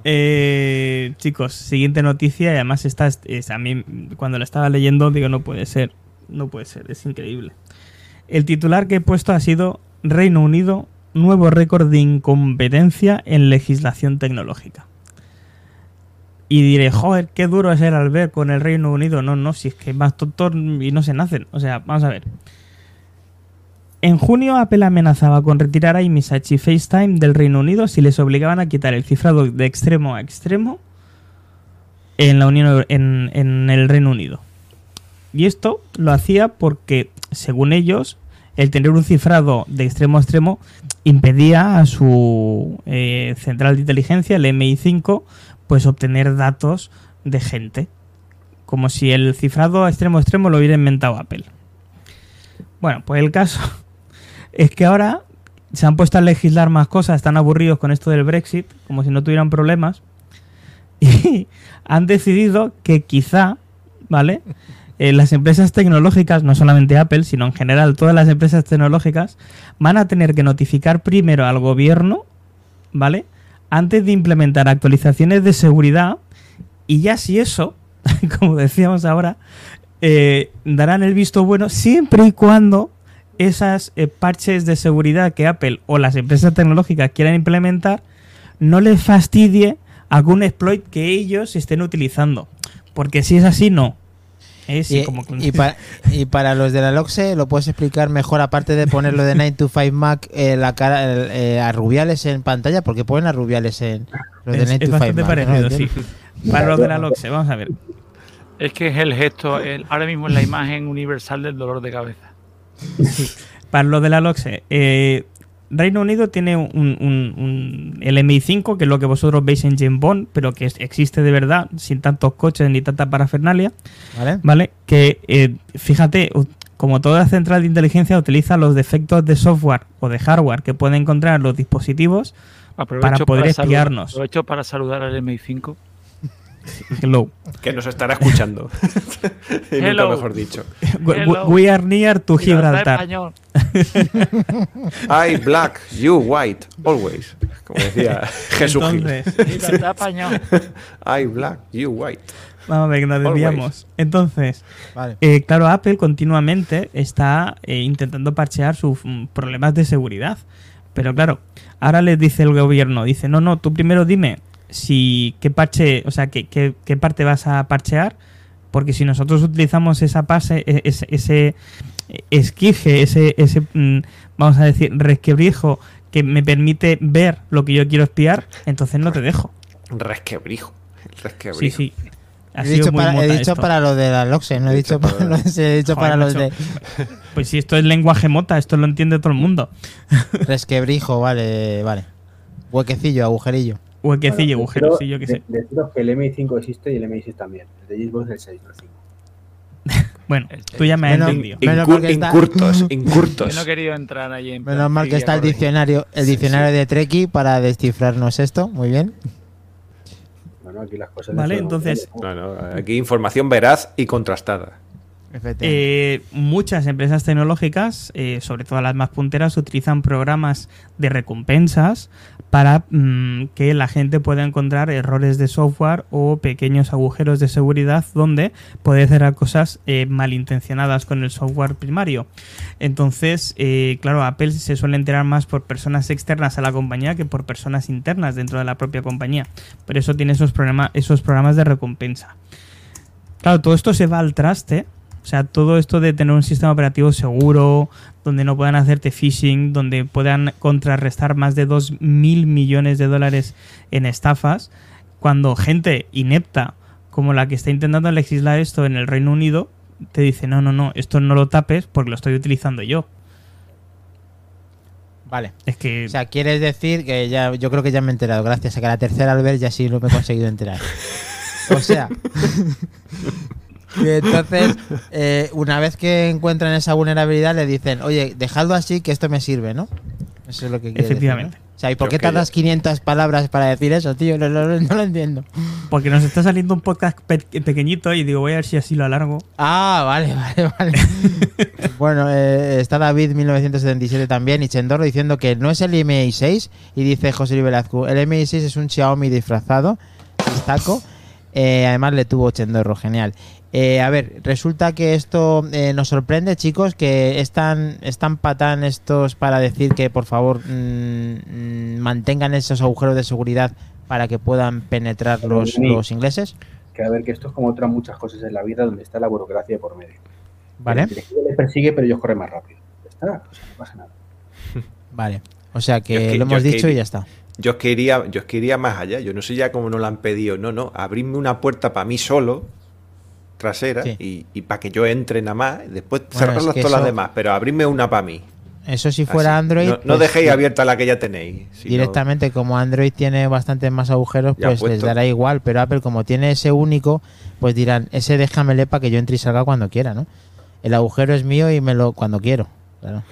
Eh, chicos, siguiente noticia y además esta es, es- a mí cuando la estaba leyendo digo no puede ser, no puede ser, es increíble. El titular que he puesto ha sido Reino Unido, nuevo récord de incompetencia en legislación tecnológica. Y diré, joder, qué duro es el Albert con el Reino Unido. No, no, si es que más tontos y no se nacen. O sea, vamos a ver. En junio, Apple amenazaba con retirar a iMessage y FaceTime del Reino Unido si les obligaban a quitar el cifrado de extremo a extremo en la Unión en, en el Reino Unido. Y esto lo hacía porque, según ellos, el tener un cifrado de extremo a extremo impedía a su eh, central de inteligencia, el MI5, pues obtener datos de gente. Como si el cifrado a extremo a extremo lo hubiera inventado Apple. Bueno, pues el caso [laughs] es que ahora se han puesto a legislar más cosas, están aburridos con esto del Brexit, como si no tuvieran problemas, [laughs] y han decidido que quizá, ¿vale? Eh, las empresas tecnológicas, no solamente Apple, sino en general todas las empresas tecnológicas, van a tener que notificar primero al gobierno, ¿vale? Antes de implementar actualizaciones de seguridad, y ya si eso, [laughs] como decíamos ahora, eh, darán el visto bueno siempre y cuando esas eh, parches de seguridad que Apple o las empresas tecnológicas quieran implementar no les fastidie algún exploit que ellos estén utilizando. Porque si es así, no. Es Y, como que- y pa- y para los de la LOXE, ¿lo puedes explicar mejor, aparte de ponerlo de 9 to 5 Mac, eh, la cara el, eh, a Rubiales en pantalla? Porque ponen a Rubiales en los de es, 9 es to 5 bastante Mac. parecido, ¿no? sí. Para los de la LOXE, vamos a ver. Es que es el gesto, el- ahora mismo es la imagen universal del dolor de cabeza. Para lo de la LOXE, eh, Reino Unido tiene un, un- un- el MI5, que es lo que vosotros veis en James Bond, pero que es- existe de verdad, sin tantos coches ni tanta parafernalia, ¿Vale? ¿vale? Que, eh, fíjate, como toda central de inteligencia utiliza los defectos de software o de hardware que pueden encontrar los dispositivos, Aprovecho poder saludar- espiarnos. aprovecho para saludar al MI5. Hello, Que nos estará escuchando. [laughs] y nunca Hello. mejor dicho. we, Hello. we are near to Gibraltar. [laughs] I black, you white, always. Como decía [laughs] Jesús. I black, you white. vamos a ver que nos Always. desviamos. Entonces, Vale. Eh, claro, Apple continuamente está eh, intentando parchear sus mm, problemas de seguridad. Pero claro, ahora les dice el gobierno, dice, no, no, tú primero dime si qué parche, o sea, qué, qué- qué parte vas a parchear, porque si nosotros utilizamos esa pase, e- ese, ese esquije, ese, ese mm, vamos a decir, resquebrijo que me permite ver lo que yo quiero espiar, entonces no te dejo. Resquebrijo. Resquebrijo. Sí, sí. Ha He dicho, para, he dicho para lo de la LOXE, no he He dicho dicho para, [laughs] he dicho Joder, para los macho. de [laughs] Pues si esto es lenguaje mota, esto lo entiende todo el mundo. resquebrijo, vale, vale. Huequecillo, agujerillo. Huequecillo, Bueno, agujero, deciros- sí, yo qué sé. de- Deciros que el MI5 existe y el MI6 también. El de Xbox es el 6, no el 5. [laughs] Bueno, tú ya me has Menos- entendido. Menos Incur- mal que está- incurtos, [laughs] Yo incurtos. no he querido entrar ahí en Menos mal que está el diccionario, el diccionario de Treki para descifrarnos esto. Muy bien. Bueno, aquí las cosas Vale, entonces- No, no, aquí información veraz y contrastada. Eh, muchas empresas tecnológicas, eh, sobre todo las más punteras, utilizan programas de recompensas para mm, que la gente pueda encontrar errores de software o pequeños agujeros de seguridad donde puede cerrar cosas eh, malintencionadas con el software primario. Entonces, claro, Apple se suele enterar más por personas externas a la compañía que por personas internas dentro de la propia compañía. Por eso tiene esos programas de recompensa. Claro, todo esto se va al traste. O sea, todo esto de tener un sistema operativo seguro, donde no puedan hacerte phishing, donde puedan contrarrestar más de 2 mil millones de dólares en estafas, cuando gente inepta como la que está intentando legislar esto en el Reino Unido, te dice, no, no, no, esto no lo tapes porque lo estoy utilizando yo. Vale. Es que... O sea, quieres decir que ya, yo creo que ya me he enterado, gracias a que la tercera al ver ya sí lo me he conseguido enterar. O sea, [laughs] que entonces, eh, una vez que encuentran esa vulnerabilidad, le dicen, oye, dejadlo así que esto me sirve, ¿no? Eso es lo que quiere Efectivamente. decir, ¿no? O sea, ¿y por qué tardas 500 palabras para decir eso, tío? No, no- no lo entiendo. Porque nos está saliendo un podcast pe- pequeñito y digo, voy a ver si así lo alargo. Ah, vale, [laughs] vale, vale. bueno, eh, está David 1977 también y Chendorro diciendo que no es el MI 6 y dice José Luis Velazco, el MI 6 es un Xiaomi disfrazado, destaco. Eh, además le tuvo Chendorro, genial. Eh, a ver, resulta que esto eh, nos sorprende, chicos, que están, están patán estos para decir que por favor mm, mm, mantengan esos agujeros de seguridad para que puedan penetrar los, los ingleses. Que a ver, que esto es como otras muchas cosas en la vida donde está la burocracia por medio. ¿Vale? El les persigue, pero ellos corren más rápido. Ya está, o sea, no pasa nada. [laughs] Vale. O sea que, Yo es que- lo hemos es que dicho y ya está. Yo es que iría, yo es que iría más allá. Yo no sé ya cómo no lo han pedido. No, no, abrirme una puerta para mí solo, trasera, Sí. y, para que yo entre nada más. Después Bueno, cerrarlas todas las demás, pero abrirme una para mí. Eso si fuera Así. Android. No, no pues, dejéis abierta la que ya tenéis. sino- Directamente, como Android tiene bastantes más agujeros, pues les dará igual. Pero Apple, como tiene ese único, pues dirán, ese déjamele para que yo entre y salga cuando quiera, ¿no? El agujero es mío y me lo cuando quiero. Claro.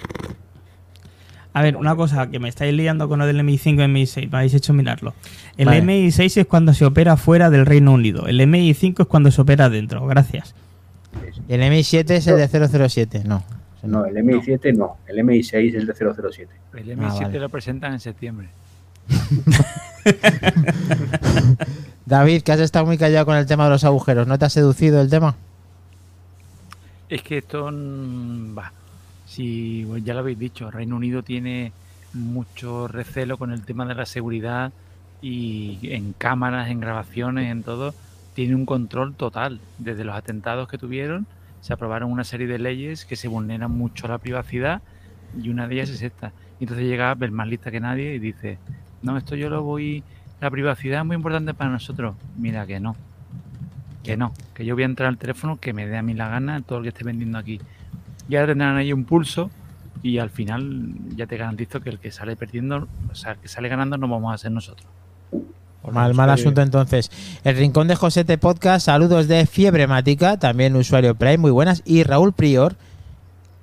A ver, una cosa que me estáis liando con lo del MI5 y MI6, me habéis hecho mirarlo. El Vale. MI6 es cuando se opera fuera del Reino Unido, el MI5 es cuando se opera dentro, gracias. Y el MI7 es el de 007, no. No, el MI7 no, el MI6 es de 007. El M7 vale. lo presentan en septiembre. [laughs] David, que has estado muy callado con el tema de los agujeros, ¿no te ha seducido el tema? Es que esto va. Si ya lo habéis dicho, Reino Unido tiene mucho recelo con el tema de la seguridad y en cámaras, en grabaciones, en todo, tiene un control total. Desde los atentados que tuvieron, se aprobaron una serie de leyes que se vulneran mucho la privacidad y una de ellas es esta. Y entonces llega Apple más lista que nadie y dice, no, esto yo lo voy, la privacidad es muy importante para nosotros. Mira que no, que no, que yo voy a entrar al teléfono que me dé a mí la gana todo lo que esté vendiendo aquí. Y ahora tendrán ahí un pulso y al final ya te garantizo que el que sale perdiendo, o sea, el que sale ganando no vamos a ser nosotros. Mal, mal asunto entonces. El Rincón de Josete Podcast, saludos de Fiebre Mática, también usuario Prime, muy buenas. Y Raúl Prior,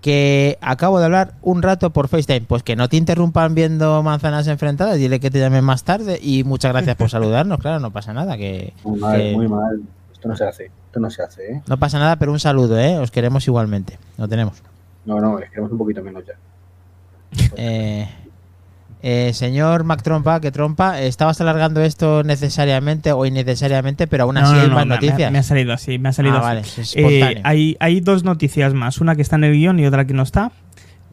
que acabo de hablar un rato por FaceTime. Pues que no te interrumpan viendo manzanas enfrentadas, dile que te llamen más tarde. Y muchas gracias por [laughs] saludarnos, claro, no pasa nada, que, Muy mal, que- muy mal. Esto no se hace, esto no se hace, ¿eh? no pasa nada, pero un saludo, ¿eh? Os queremos igualmente, lo tenemos. No, no, les queremos un poquito menos ya. [laughs] Eh, eh, señor Mac Trompa, que Trompa, ¿estabas alargando esto necesariamente o innecesariamente, pero aún así No, no, hay no, más me- noticias? Me, ha salido así, me ha salido Ah, así. vale, es Eh, espontáneo. hay, hay dos noticias más, una que está en el guion y otra que no está,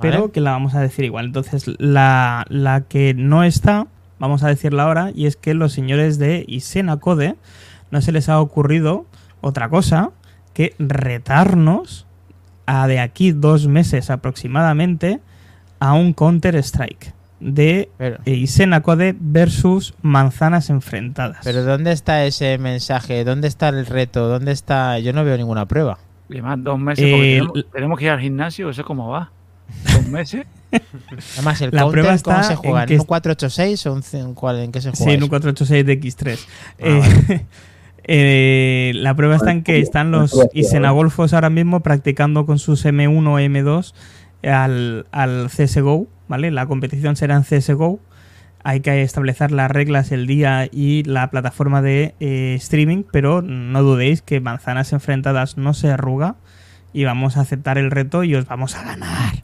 pero Vale. que la vamos a decir igual. Entonces, la, la que no está, vamos a decirla ahora, y es que los señores de Isena Code no se les ha ocurrido otra cosa que retarnos a de aquí dos meses aproximadamente a un Counter-Strike de Pero- eh, Isena Code versus manzanas enfrentadas. Pero ¿dónde está ese mensaje? ¿Dónde está el reto? ¿Dónde está? Yo no veo ninguna prueba. Y además dos meses, Eh, tenemos, tenemos que ir al gimnasio, ¿eso cómo va? [laughs] Dos meses. Además, el La counter, prueba ¿cómo está se juega? en ¿En que un es- 486 o un en cuál- en qué se juega? Sí, en un 486 de X3. Ah, Eh, eh, la prueba está en que están los Isenagolfos ahora mismo practicando con sus M1 o M2 al, al CSGO, ¿vale? La competición será en CSGO. Hay que establecer las reglas, el día y la plataforma de eh, streaming, pero no dudéis que Manzanas Enfrentadas no se arruga y vamos a aceptar el reto y os vamos a ganar.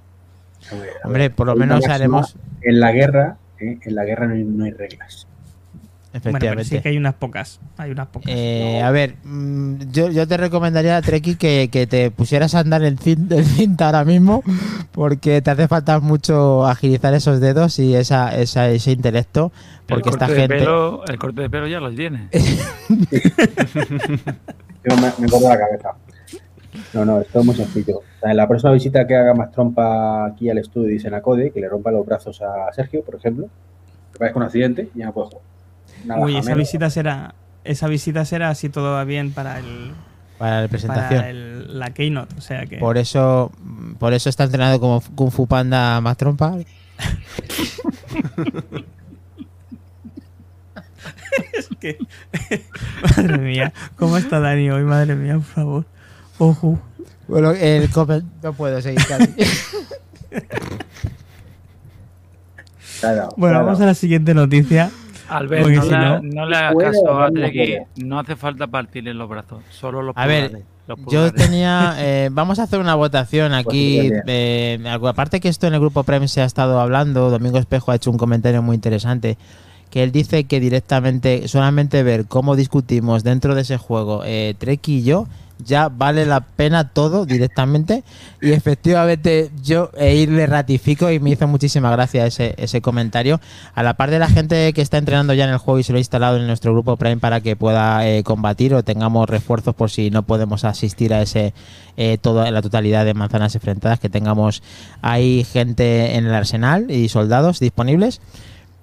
A ver, a Hombre, por lo menos haremos. En la guerra, ¿eh? en la guerra no hay, no hay reglas. Bueno, pero sí que hay unas pocas. Hay unas pocas. Eh, a ver, mm, yo, yo te recomendaría, Treki, que, que te pusieras a andar en cin- en cinta ahora mismo, porque te hace falta mucho agilizar esos dedos y esa, esa- ese intelecto, porque el, esta corte gente... de pelo, el corte de pelo ya lo tiene. [laughs] Yo me, me corto la cabeza. No, no, esto es muy sencillo. O sea, en la próxima visita que haga más trompa aquí al estudio de Senacode, que le rompa los brazos a Sergio, por ejemplo, que parezca un accidente y ya no puede jugar. Uy, esa visita será. Esa visita será si todo va bien para el. Para la presentación. Para el- la Keynote. O sea que. Por eso, por eso está entrenado como Kung Fu Panda más trompa. [laughs] Es que- [laughs] madre mía. ¿Cómo está Dani hoy? Madre mía, por favor. Ojo. Bueno, el no puedo seguir casi. Claro, [laughs] Bueno, claro. vamos a la siguiente noticia. Albert, no, si le, no- le hagas caso a no Treki, no hace falta partirle los brazos, solo los A ver, pulgares. los Yo tenía. [laughs] eh, vamos a hacer una votación aquí. Pues bien. eh, aparte que esto en el grupo Prem se ha estado hablando, Domingo Espejo ha hecho un comentario muy interesante. Que él dice que directamente, solamente ver cómo discutimos dentro de ese juego, eh, Treki y yo, ya vale la pena todo directamente. Y efectivamente, yo ir le ratifico y me hizo muchísima gracia ese, ese comentario. A la par de la gente que está entrenando ya en el juego y se lo ha instalado en nuestro grupo Prime para que pueda eh, combatir o tengamos refuerzos por si no podemos asistir a ese eh, toda la totalidad de manzanas enfrentadas, que tengamos ahí gente en el arsenal y soldados disponibles.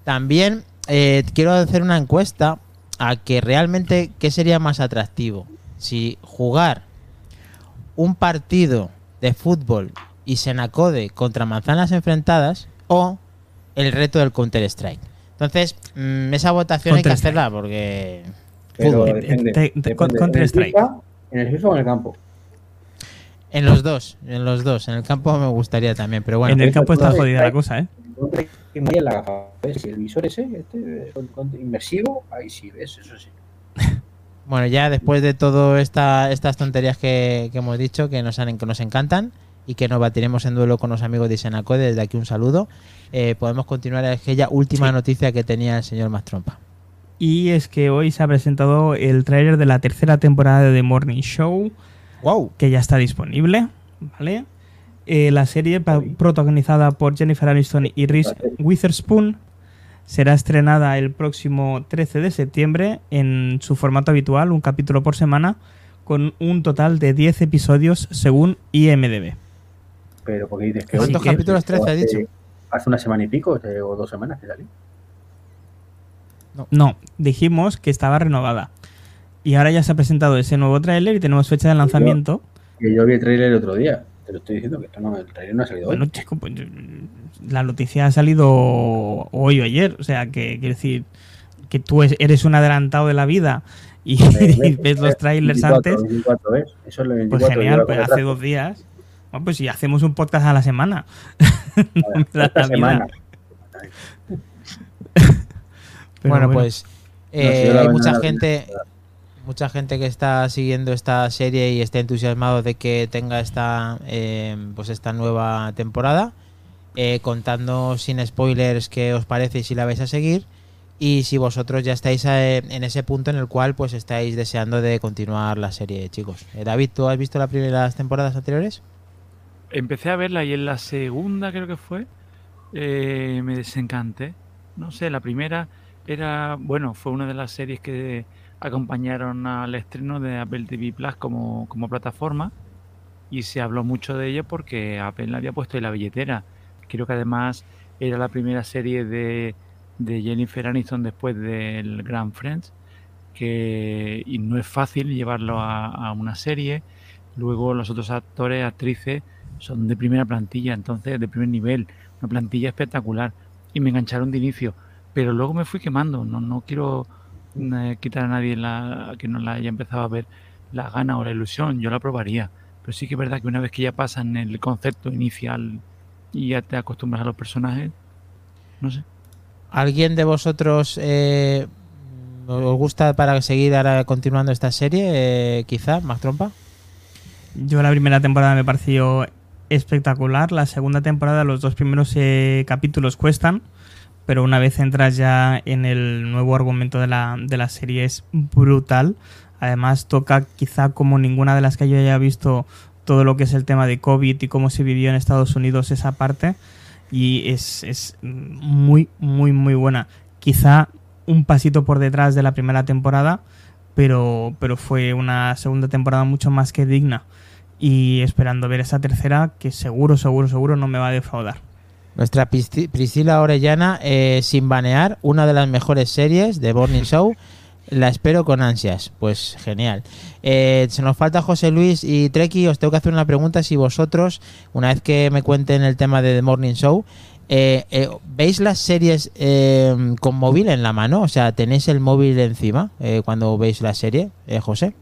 También eh, quiero hacer una encuesta a que realmente qué sería más atractivo. Si jugar un partido de fútbol y Senacode contra manzanas enfrentadas o el reto del Counter Strike. Entonces, mm, esa votación hay que hacerla porque Pero fútbol. depende, Te- te- depende. con- ¿En el. FIFA- ¿En el FIFA o en el campo? En los dos, en los dos. En el campo me gustaría también, pero bueno. en el campo está jodida la cosa, ¿eh? Si el visor ese, este, inmersivo, ahí sí, ves, eso sí. Bueno, ya después de todas esta, estas tonterías que, que hemos dicho, que nos, han, que nos encantan y que nos batiremos en duelo con los amigos de Senacode, desde aquí un saludo, eh, podemos continuar aquella última Sí. noticia que tenía el señor Mastrompa. Y es que hoy se ha presentado el tráiler de la tercera temporada de The Morning Show, ¡Wow! que ya está disponible, ¿vale? Eh, la serie protagonizada por Jennifer Aniston y Reese Witherspoon será estrenada el próximo 13 de septiembre en su formato habitual, un capítulo por semana, con un total de 10 episodios según IMDB. Pero porque dices que ¿Cuántos capítulos? 13 ha hace- dicho. Hace una semana y pico eh, o dos semanas que salió. No, dijimos que estaba renovada. Y ahora ya se ha presentado ese nuevo tráiler y tenemos fecha de lanzamiento. Que yo vi el trailer el otro día. Te lo estoy diciendo que esto no, el trailer no ha salido Bueno, hoy. chico, pues, la noticia ha salido hoy o ayer. O sea, que quiero decir que tú es- eres un adelantado de la vida y, [laughs] y ves los trailers 24, antes. 24, ¿ves? Eso es lo Pues 24, genial, lleva pues hace dos días. Bueno, pues si hacemos un podcast a la semana. [laughs] No me da Esta la vida. semana. [laughs] Pero bueno, pues eh, No, si la hay mucha no- gente mucha gente que está siguiendo esta serie y está entusiasmado de que tenga esta eh, pues esta nueva temporada eh, contando sin spoilers qué os parece y si la vais a seguir. Y si vosotros ya estáis eh, en ese punto en el cual pues estáis deseando de continuar la serie chicos. Eh, David tú has visto las primeras temporadas anteriores Empecé a verla y en la segunda creo que fue me desencanté. No sé, la primera era, bueno, fue una de las series que acompañaron al estreno de Apple TV Plus como, como plataforma y se habló mucho de ella porque Apple había puesto en la billetera. Creo que además era la primera serie de, de Jennifer Aniston después del Grand Friends que y no es fácil llevarlo a, a una serie. Luego los otros actores, actrices son de primera plantilla, entonces de primer nivel, una plantilla espectacular y me engancharon de inicio, pero luego me fui quemando, no, no quiero eh, quitar a nadie la, que no la haya empezado a ver la gana o la ilusión, yo la probaría, pero sí que es verdad que una vez que ya pasan el concepto inicial y ya te acostumbras a los personajes, no sé. ¿Alguien de vosotros eh, os gusta para seguir ahora continuando esta serie? Eh, quizá, más trompa. Yo la primera temporada me pareció espectacular. La segunda temporada, los dos primeros eh, capítulos cuestan, pero una vez entras ya en el nuevo argumento de la, de la serie es brutal. Además toca quizá como ninguna de las que yo haya visto todo lo que es el tema de COVID y cómo se vivió en Estados Unidos esa parte. Y es, es muy, muy, muy buena. Quizá un pasito por detrás de la primera temporada, pero, pero fue una segunda temporada mucho más que digna. Y esperando ver esa tercera, que seguro, seguro, seguro no me va a defraudar. Nuestra Prisci- Priscila Orellana, eh, sin banear, una de las mejores series de Morning Show. [laughs] La espero con ansias. Pues genial. Eh, se nos falta José Luis y Treki. Os tengo que hacer una pregunta. Si vosotros, una vez que me cuenten el tema de The Morning Show, eh, ¿veis las series con móvil en la mano? O sea, ¿tenéis el móvil encima cuando veis la serie, José?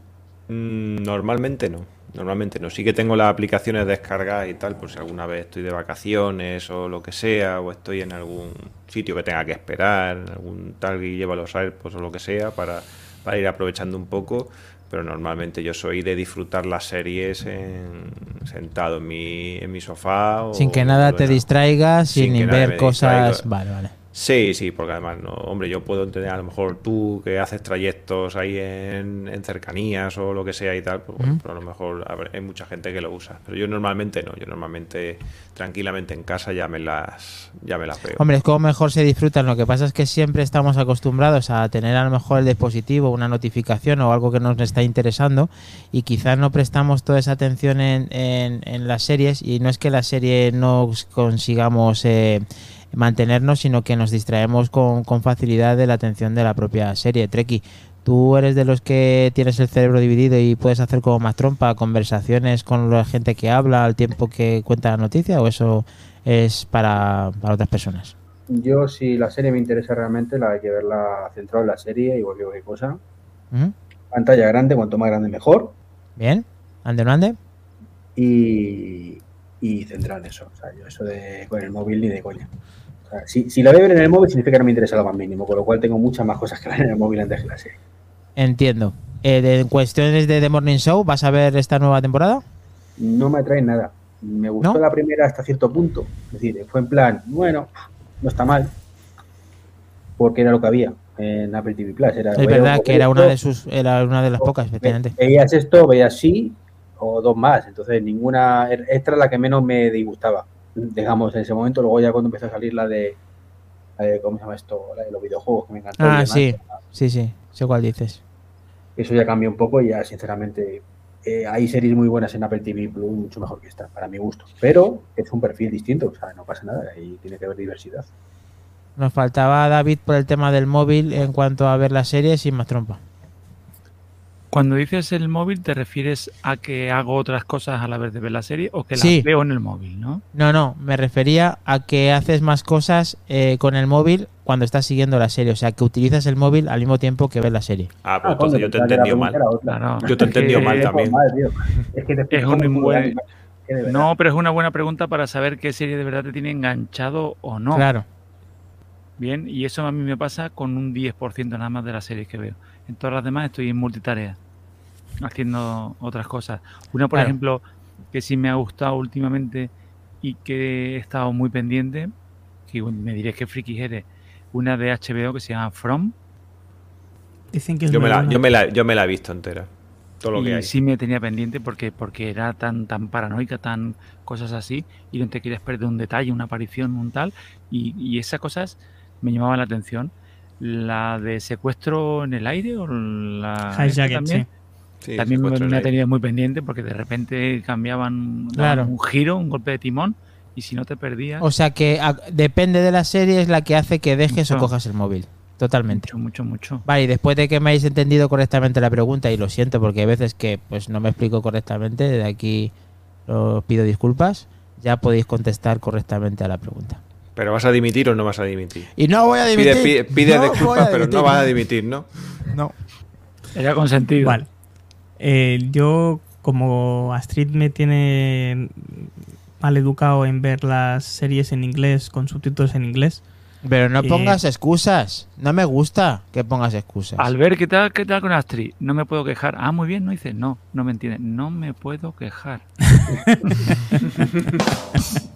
Mm, Normalmente no. Normalmente no. Sí que tengo las aplicaciones descargadas y tal, por si alguna vez estoy de vacaciones o lo que sea, o estoy en algún sitio que tenga que esperar, algún tal y lleva los AirPods o lo que sea, para, para ir aprovechando un poco. Pero normalmente yo soy de disfrutar las series en- sentado en mi, en mi sofá. o Sin que nada te distraigas, sin sin, ver cosas. Vale, vale. Sí, sí, porque además, no, hombre, yo puedo entender a lo mejor tú que haces trayectos ahí en, en cercanías o lo que sea y tal, pues, bueno, pero a lo mejor a ver, hay mucha gente que lo usa. Pero yo normalmente no, yo normalmente tranquilamente en casa ya me las, ya me las veo. Hombre, es como mejor se disfrutan. Lo que pasa es que siempre estamos acostumbrados a tener a lo mejor el dispositivo, una notificación o algo que nos está interesando y quizás no prestamos toda esa atención en, en- en las series y no es que la serie no consigamos eh, mantenernos, sino que nos distraemos con, con facilidad de la atención de la propia serie. Treki, ¿tú eres de los que tienes el cerebro dividido y puedes hacer como más trompa, conversaciones con la gente que habla al tiempo que cuenta la noticia o eso es para, para otras personas? Yo, si la serie me interesa realmente, la hay que verla centrada en la serie, igual que cualquier cosa. Pantalla grande, cuanto más grande mejor. Bien, ande no ande. Y, y centrada en eso. O sea, yo eso de con el móvil ni de coña. Si, si la voy a ver en el móvil significa que no me interesa lo más mínimo, con lo cual tengo muchas más cosas que ver en el móvil antes que la serie. Entiendo. Eh, de, en cuestiones de The Morning Show, ¿vas a ver esta nueva temporada? No me atrae nada. Me gustó ¿No? la primera hasta cierto punto. Es decir, fue en plan, bueno, no está mal. Porque era lo que había en Apple TV Plus. Era, Es verdad que era una de sus, era una de las pocas, efectivamente. ve- Veías esto, veías sí o dos más. Entonces, ninguna. Esta era la que menos me disgustaba, digamos, en ese momento. Luego, ya cuando empezó a salir la de. la de, ¿Cómo se llama esto? La de los videojuegos, que me encantó. Ah, sí, sí, sí, sé cuál dices. Eso ya cambió un poco y ya, sinceramente. eh, hay series muy buenas en Apple TV Plus, mucho mejor que esta, para mi gusto. Pero es un perfil distinto, o sea, no pasa nada, ahí tiene que haber diversidad. Nos faltaba David por el tema del móvil en cuanto a ver la serie sin más trompa. Cuando dices el móvil, ¿te refieres a que hago otras cosas a la vez de ver la serie o que Sí. las veo en el móvil, no? No, no, me refería a que haces más cosas eh, con el móvil cuando estás siguiendo la serie. O sea, que utilizas el móvil al mismo tiempo que ves la serie. Ah, pues Ah, entonces yo te he entendido mal. Claro. Yo te he Es que- entendido mal también. Mal. Es que te Es un buen-. No, pero es una buena pregunta para saber qué serie de verdad te tiene enganchado o no. Claro. Bien, y eso a mí me pasa con un 10% nada más de las series que veo. En todas las demás estoy en multitarea, haciendo otras cosas. Una, por Claro. ejemplo, que sí me ha gustado últimamente y que he estado muy pendiente, que me diréis que friki eres, una de HBO que se llama From, Dicen que es Yo me, la, yo, me la, yo me la he visto entera. Todo lo que hay. sí me tenía pendiente porque, porque era tan, tan paranoica, tan cosas así, y no te querías perder un detalle, una aparición, un tal, y, y esas cosas me llamaban la atención. La de secuestro en el aire o la Hijacket, también, Sí, también me, me ha tenido muy pendiente porque de repente cambiaban Claro. un giro, un golpe de timón, y si no te perdías, O sea, que a- depende de la serie es la que hace que dejes o cojas el móvil. Totalmente. mucho, mucho, mucho. Vale, y después de que me hayáis entendido correctamente la pregunta, y lo siento porque hay veces que pues no me explico correctamente, de aquí os pido disculpas, ya podéis contestar correctamente a la pregunta. Pero vas a dimitir o no vas a dimitir. Y no voy a Pide, pide, pide No voy disculpas, pero no dimitir, vas a dimitir, ¿no? No. Era consentido. Vale. Eh, yo, como Astrid me tiene mal educado en ver las series en inglés con subtítulos en inglés, Pero no Eh, pongas excusas. No me gusta que pongas excusas. Albert, ¿qué tal, ¿qué tal con Astrid? No me puedo quejar. Ah, muy bien, no dice. No, no me entiende. No me puedo quejar. [laughs]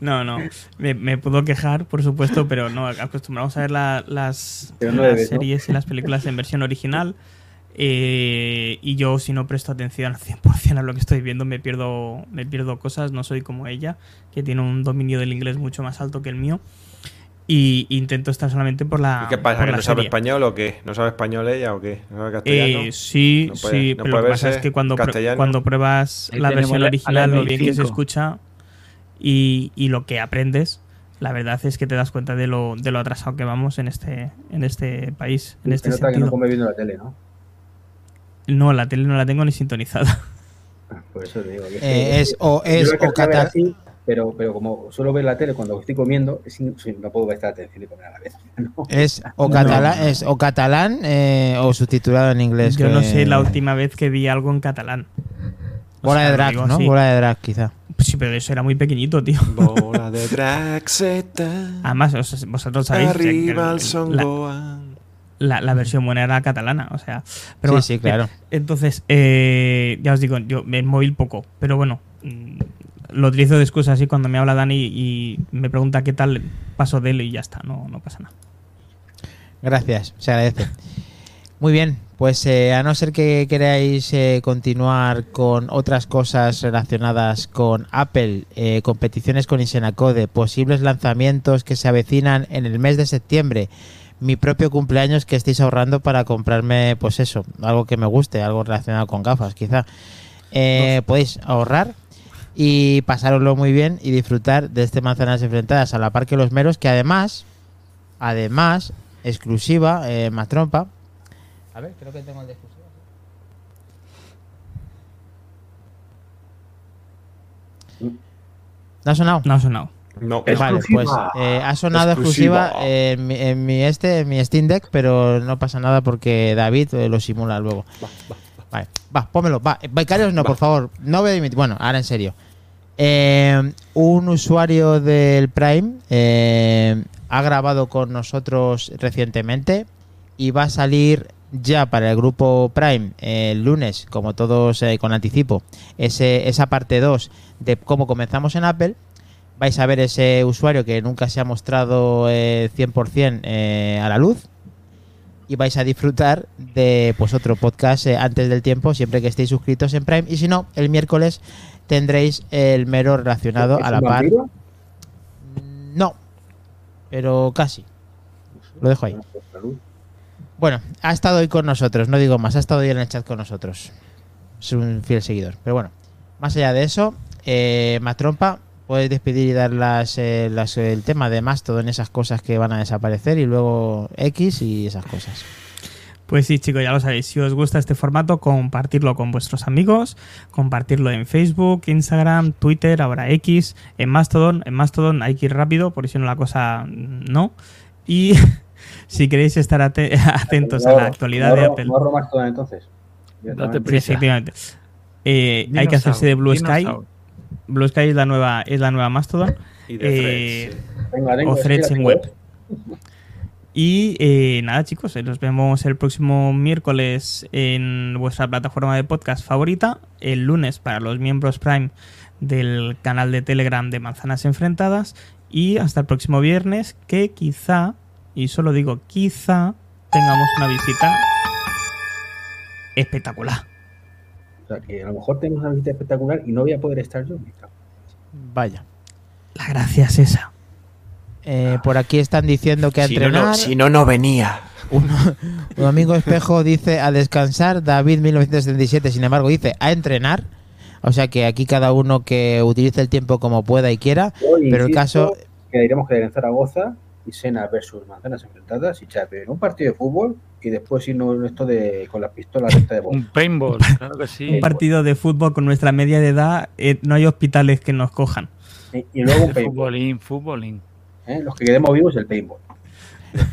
No, no. Me, me puedo quejar, por supuesto, pero no. Acostumbramos a ver la- las, las series y las películas en versión original. eh, y yo, si no presto atención al 100% a lo que estoy viendo, me pierdo, me pierdo cosas. No soy como ella, que tiene un dominio del inglés mucho más alto que el mío. Y intento estar solamente por la. ¿Y qué pasa? por ¿Que la no sabe serie. español o qué? ¿No sabe español ella o qué? ¿No sabe castellano? Eh, sí, No puede- sí, no pero lo que pasa es que cuando, pr- cuando pruebas Ahí la versión la- original, lo bien que se 25. escucha y, y lo que aprendes, la verdad es que te das cuenta de lo, de lo atrasado que vamos en este, en este país, en este nota que no sentido. come viendo la tele, ¿no? No, la tele no la tengo ni sintonizada. [laughs] Por eso te digo. que Eh, es o es o así, pero, pero como suelo ver la tele cuando estoy comiendo, es no puedo prestar atención y comer a la vez. [laughs] ¿no? Es o No. catalán, es o catalán eh, o subtitulado en inglés. Yo no sé la última vez que vi algo en catalán. O Bola sea, de drag, digo ¿no? Bola de drag, quizá. Sí, pero eso era muy pequeñito, tío. Bola de [laughs] Draxeta. Además, os- vosotros sabéis Arriba el la, Songoan. la- la versión buena era catalana, o sea. Pero sí, bueno, sí, claro. Entonces, eh, ya os digo, yo el móvil poco, pero bueno, mm, lo utilizo de excusa así cuando me habla Dani y me pregunta qué tal paso de él y ya está, no, no pasa nada. Gracias, se agradece. Muy bien, pues eh, a no ser que queráis eh, continuar con otras cosas relacionadas con Apple, eh, competiciones con Isenacode, posibles lanzamientos que se avecinan en el mes de septiembre, mi propio cumpleaños que estéis ahorrando para comprarme, pues eso, algo que me guste, algo relacionado con gafas, quizá. Eh, podéis ahorrar y pasároslo muy bien y disfrutar de este Manzanas Enfrentadas a la par que los meros, que además, además, exclusiva, eh, más trompa. A ver, creo que tengo el de exclusiva. ¿No ha sonado? No ha sonado. No, Es- Vale, Exclusiva. pues eh, ha sonado exclusiva, Exclusiva. en, mi, en mi este, en mi Steam Deck, pero no pasa nada porque David eh, lo simula luego. Vale, va, pómelo, va. Becarios no, por favor, no voy a dimitir. Bueno, ahora en serio. Eh, un usuario del Prime eh, ha grabado con nosotros recientemente y va a salir ya para el grupo Prime eh, el lunes, como todos eh, con anticipo, ese, esa parte 2 de cómo comenzamos en Apple. Vais a ver ese usuario que nunca se ha mostrado eh, 100% eh, a la luz y vais a disfrutar de pues otro podcast antes del tiempo siempre que estéis suscritos en Prime y si no el miércoles tendréis el mero relacionado ¿Es a la par vampiro? no pero casi lo dejo ahí Salud. Bueno ha estado hoy con nosotros no digo más ha estado hoy en el chat con nosotros es un fiel seguidor pero bueno más allá de eso eh, más trompa puedes despedir y dar las, eh, el tema de Mastodon esas cosas que van a desaparecer y luego X y esas cosas Pues sí, chicos, ya lo sabéis. Si os gusta este formato, compartirlo con vuestros amigos, compartirlo en Facebook, Instagram, Twitter, ahora X, en Mastodon. En Mastodon hay que ir rápido, porque si no la cosa no. Y [laughs] si queréis estar ate- [laughs] atentos a la actualidad de Apple, más todo entonces. Date Sí, prisa. efectivamente. Eh, hay que hacerse de Blue Sky. Blue Sky es la nueva, es la nueva Mastodon. Y de Eh, Threads, o threads en web. [laughs] Y eh, nada, chicos, eh, nos vemos el próximo miércoles en vuestra plataforma de podcast favorita. El lunes para los miembros Prime del canal de Telegram de Manzanas Enfrentadas. Y hasta el próximo viernes, que quizá, y solo digo quizá, tengamos una visita espectacular. O sea, que a lo mejor tenemos una visita espectacular y no voy a poder estar yo. vaya La gracia es esa. Eh, por aquí están diciendo que a Si entrenar no, si no, no venía. Un, un amigo espejo dice a descansar, David 1977, sin embargo, dice a entrenar. O sea que aquí cada uno que utilice el tiempo como pueda y quiera. Yo Pero el caso, Que diremos que en Zaragoza y Sena versus manzanas enfrentadas y Chape en un partido de fútbol y después irnos esto de con las pistolas de Un paintball, [laughs] claro que sí. Un partido de fútbol con nuestra media de edad, eh, no hay hospitales que nos cojan. Y, y luego un paintball. Futbolín, futbolín. ¿eh? Los que quedemos vivos el paintball.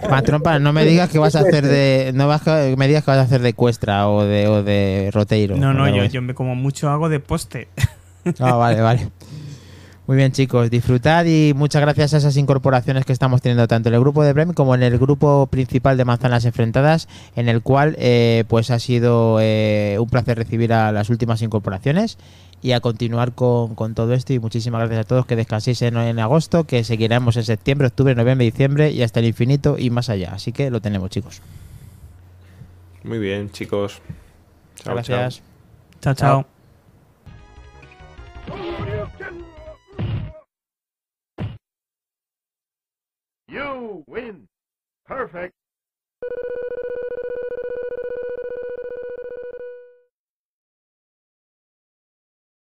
Matrompa, no me digas que vas a hacer de. No vas a- me digas que vas a hacer de cuestra o de, o de roteiro. No, no, yo, yo me como mucho hago de poste. Ah, vale, vale. [laughs] Muy bien, chicos, disfrutad y muchas gracias a esas incorporaciones que estamos teniendo tanto en el grupo de Brem como en el grupo principal de Manzanas Enfrentadas, en el cual eh, pues ha sido eh, un placer recibir a las últimas incorporaciones y a continuar con, con todo esto. Y muchísimas gracias a todos, que descanséis en, en agosto, que seguiremos en septiembre, octubre, noviembre, diciembre y hasta el infinito y más allá. Así que lo tenemos, chicos. Muy bien, chicos. Chao, gracias. Chao, chao. You win. Perfect.